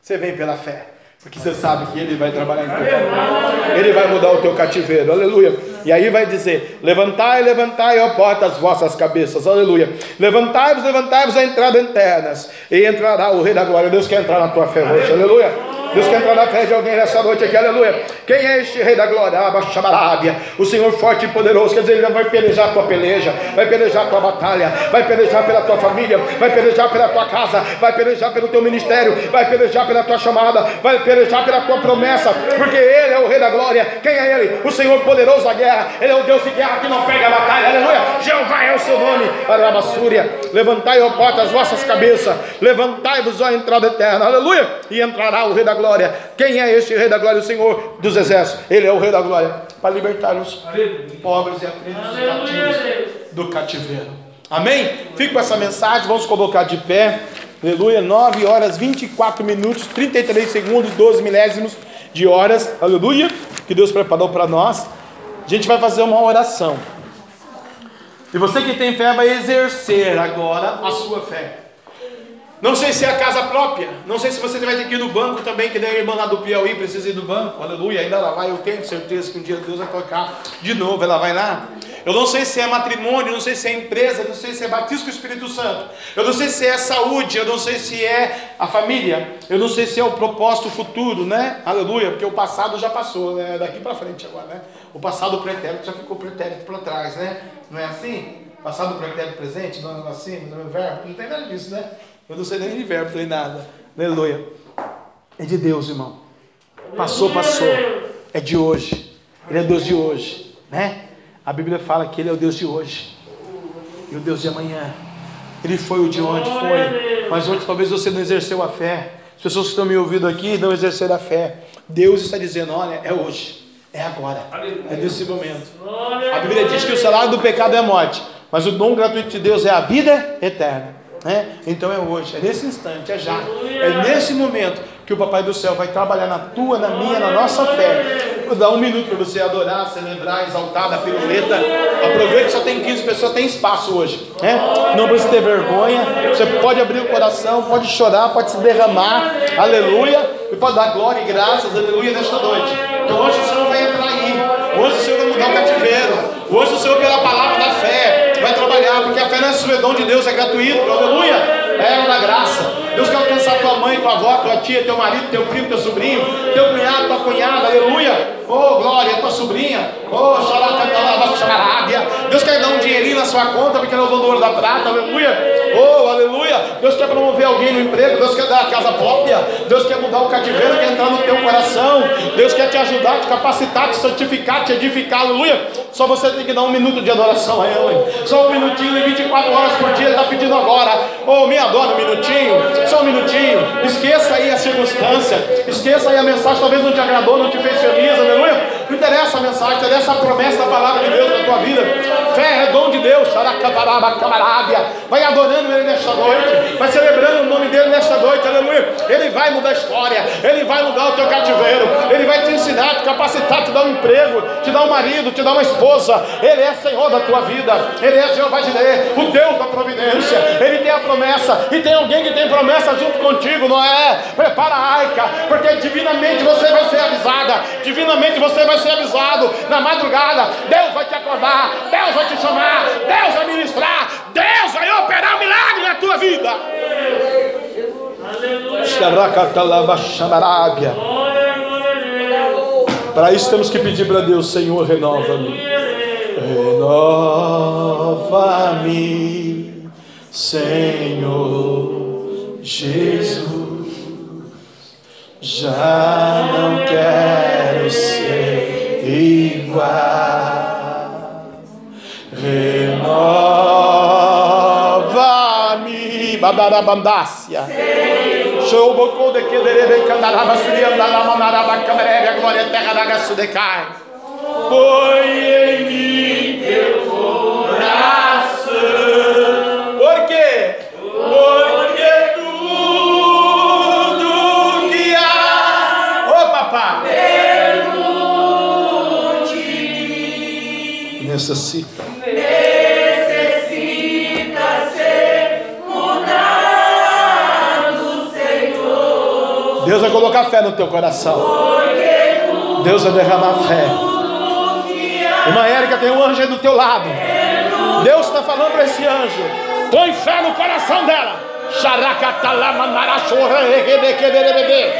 Você vem pela fé. Porque você sabe que ele vai trabalhar em teu Ele vai mudar o teu cativeiro, aleluia. E aí vai dizer: Levantai, levantai, ó porta, as vossas cabeças, aleluia. Levantai-vos, levantai-vos a entrada internas, e entrará o Rei da Glória. Deus quer entrar na tua fé hoje, aleluia. Deus quer entrar na fé de alguém nessa noite aqui, aleluia. Quem é este rei da glória? Abaxamarábia. O Senhor forte e poderoso, quer dizer, ele vai pelejar a tua peleja, vai pelejar a tua batalha, vai pelejar pela tua família, vai pelejar pela tua casa, vai pelejar pelo teu ministério, vai pelejar pela tua chamada, vai pelejar pela tua promessa, porque ele é o rei da glória. Quem é ele? O Senhor poderoso da guerra. Ele é o Deus de guerra que não pega a batalha, aleluia. Jeová é o seu nome. Arabassúria. Levantai, ó porta, as vossas cabeças, levantai-vos, ó entrada eterna, aleluia. E entrará o rei da glória. Quem é este rei da glória? O Senhor dos exércitos. Ele é o rei da glória para libertar os pobres e aflitos do cativeiro. Amém? Fico com essa mensagem, vamos colocar de pé. Aleluia, 9 horas 24 minutos, 33 segundos, 12 milésimos de horas. Aleluia, que Deus preparou para nós. A gente vai fazer uma oração. E você que tem fé vai exercer agora a sua fé. Não sei se é a casa própria, não sei se você vai ter que ir no banco também, que nem a irmã lá do Piauí precisa ir do banco, aleluia, ainda ela vai, eu tenho certeza que um dia Deus vai tocar de novo, ela vai lá. Eu não sei se é matrimônio, não sei se é empresa, não sei se é batismo com o Espírito Santo, eu não sei se é saúde, eu não sei se é a família, eu não sei se é o propósito futuro, né? Aleluia, porque o passado já passou, né? Daqui para frente agora, né? O passado pretérito já ficou pretérito para trás, né? Não é assim? Passado pretérito presente, não é assim, não é verbo, não tem nada disso, né? Eu não sei nem de verbo, nem nada. Aleluia. É de Deus, irmão. Passou, passou. É de hoje. Ele é Deus de hoje, né? A Bíblia fala que Ele é o Deus de hoje e o Deus de amanhã. Ele foi o de onde foi, mas ontem talvez você não exerceu a fé. As pessoas que estão me ouvindo aqui não exerceram a fé. Deus está dizendo: olha, é hoje, é agora, é nesse momento. A Bíblia diz que o salário do pecado é a morte, mas o dom gratuito de Deus é a vida eterna. Né? Então é hoje, é nesse instante, é já, é nesse momento que o Papai do Céu vai trabalhar na tua, na minha, na nossa fé. Vou dar um minuto para você adorar, celebrar, exaltar, dar piruleta. Aproveita que só tem 15 pessoas, tem espaço hoje. Né? Não precisa ter vergonha. Você pode abrir o coração, pode chorar, pode se derramar. Aleluia. E pode dar glória e graças, aleluia, nesta noite. Então hoje o Senhor vai entrar aí. Hoje o Senhor vai mudar o cativeiro. Hoje o Senhor, pela palavra da fé, trabalhar, porque a fé não é dom de Deus, é gratuito. Aleluia é da graça. Deus quer alcançar tua mãe, tua avó, tua tia, teu marido, teu primo, teu sobrinho, teu cunhado, tua cunhada, aleluia. Oh, glória, tua sobrinha. Oh, xaracatalabacharabia. Deus quer dar um dinheirinho na sua conta, porque ele é o dono da prata, aleluia. Oh, aleluia. Deus quer promover alguém no emprego, Deus quer dar a casa própria, Deus quer mudar o cativeiro, quer entrar no teu coração. Deus quer te ajudar, te capacitar, te santificar, te edificar, aleluia. Só você tem que dar um minuto de adoração a Ele. Só um minutinho e 24 horas por dia Ele está pedindo agora. Oh, me adora um minutinho, só um minutinho. Esqueça aí a circunstância, esqueça aí a mensagem, talvez não te agradou, não te fez feliz, aleluia. Não interessa a mensagem, interessa a promessa da palavra de Deus na tua vida. Fé é dom de Deus, vai adorando Ele nesta noite, vai celebrando o nome dele nesta noite, aleluia. Ele vai mudar a história, Ele vai mudar o teu cativeiro, Ele vai te ensinar, te capacitar, te dar um emprego, te dar um marido, te dar uma esposa. Ele é Senhor da tua vida, Ele é Jeová de Deus, o Deus da providência. Ele tem a promessa, e tem alguém que tem promessa junto contigo, não é? Prepara a arca, porque divinamente você vai ser avisada, divinamente você vai ser avisado na madrugada. Deus vai te acordar, Deus vai te chamar, Deus vai ministrar, Deus vai operar um milagre na tua vida. Para isso temos que pedir para Deus, Senhor, renova-me. Renova-me, Senhor Jesus. Já não quero ser igual. Renova-me, babarabandácia. Show bocou de que derebe candaraba surianda la manaraba glória terra da gaço de cai. Põe necessita. Necessita ser mudado, Senhor. Deus vai colocar fé no teu coração. Deus vai derramar fé. Irmã Érica, tem um anjo aí do teu lado. Deus está falando para esse anjo. Põe fé no coração dela. Xaracatalamanarachorra, erebequeberebebe.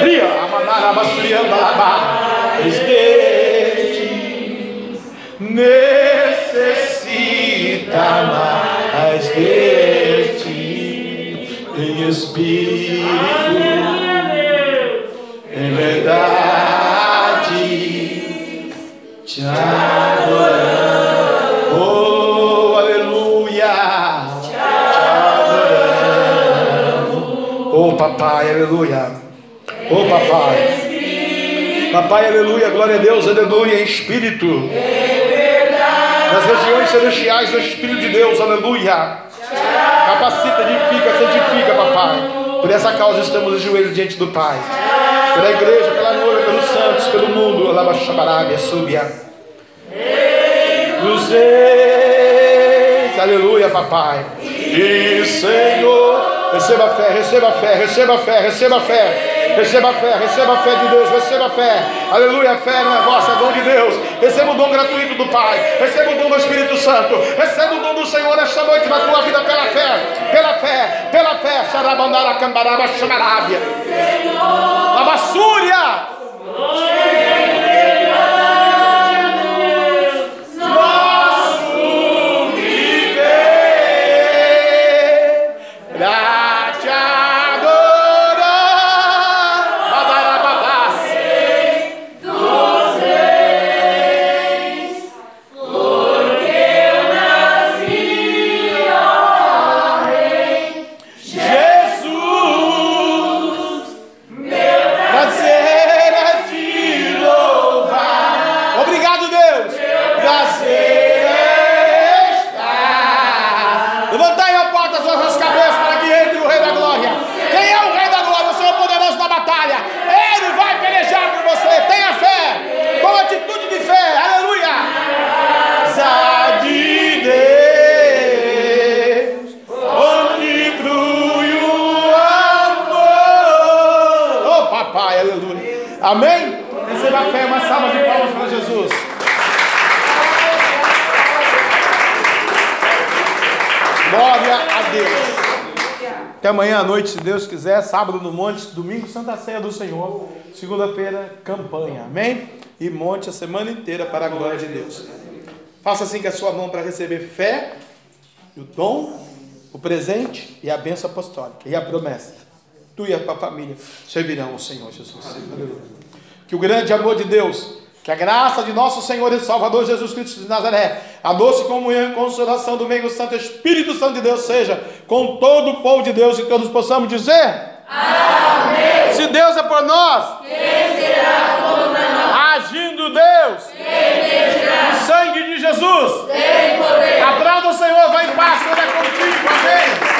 Ria, amanarabasurianda labás de ti. Necessita mais de ti. Em espírito, em verdade, te adoramos. Oh, aleluia. Te adoramos. Oh, papai, aleluia. Oh, papai. Papai, aleluia, glória a Deus, aleluia, em espírito. Nas regiões celestiais do Espírito de Deus, aleluia. Capacita, edifica, santifica, papai. Por essa causa estamos de joelho diante do Pai. Pela igreja, pela noiva, pelos santos, pelo mundo. Alabaxabarábia, súbia. Aleluia, papai. E Senhor, receba fé, receba fé, receba fé, receba fé. Receba a fé, receba a fé de Deus, receba a fé. Aleluia, a fé não é vossa, é dom de Deus. Receba o dom gratuito do Pai, receba o dom do Espírito Santo, receba o dom do Senhor esta noite na tua vida pela fé, pela fé, pela fé. Xarabandara, cambaraba, chamarábia. Labassúria. Nosso Até amanhã à noite, se Deus quiser. Sábado no Monte, domingo, Santa Ceia do Senhor. Segunda-feira, campanha. Amém? E monte a semana inteira para a glória de Deus. Faça assim com a sua mão para receber fé, o dom, o presente e a bênção apostólica e a promessa. Tu e a tua família servirão ao Senhor Jesus. Que o grande amor de Deus, que a graça de nosso Senhor e Salvador Jesus Cristo de Nazaré, a doce comunhão e consolação do meio do Santo Espírito Santo de Deus seja com todo o povo de Deus e todos possamos dizer: Amém. Se Deus é por nós, quem será contra nós? Agindo Deus, quem o sangue de Jesus tem poder. Atrás do Senhor, vai em paz, Senhor é contigo, amém.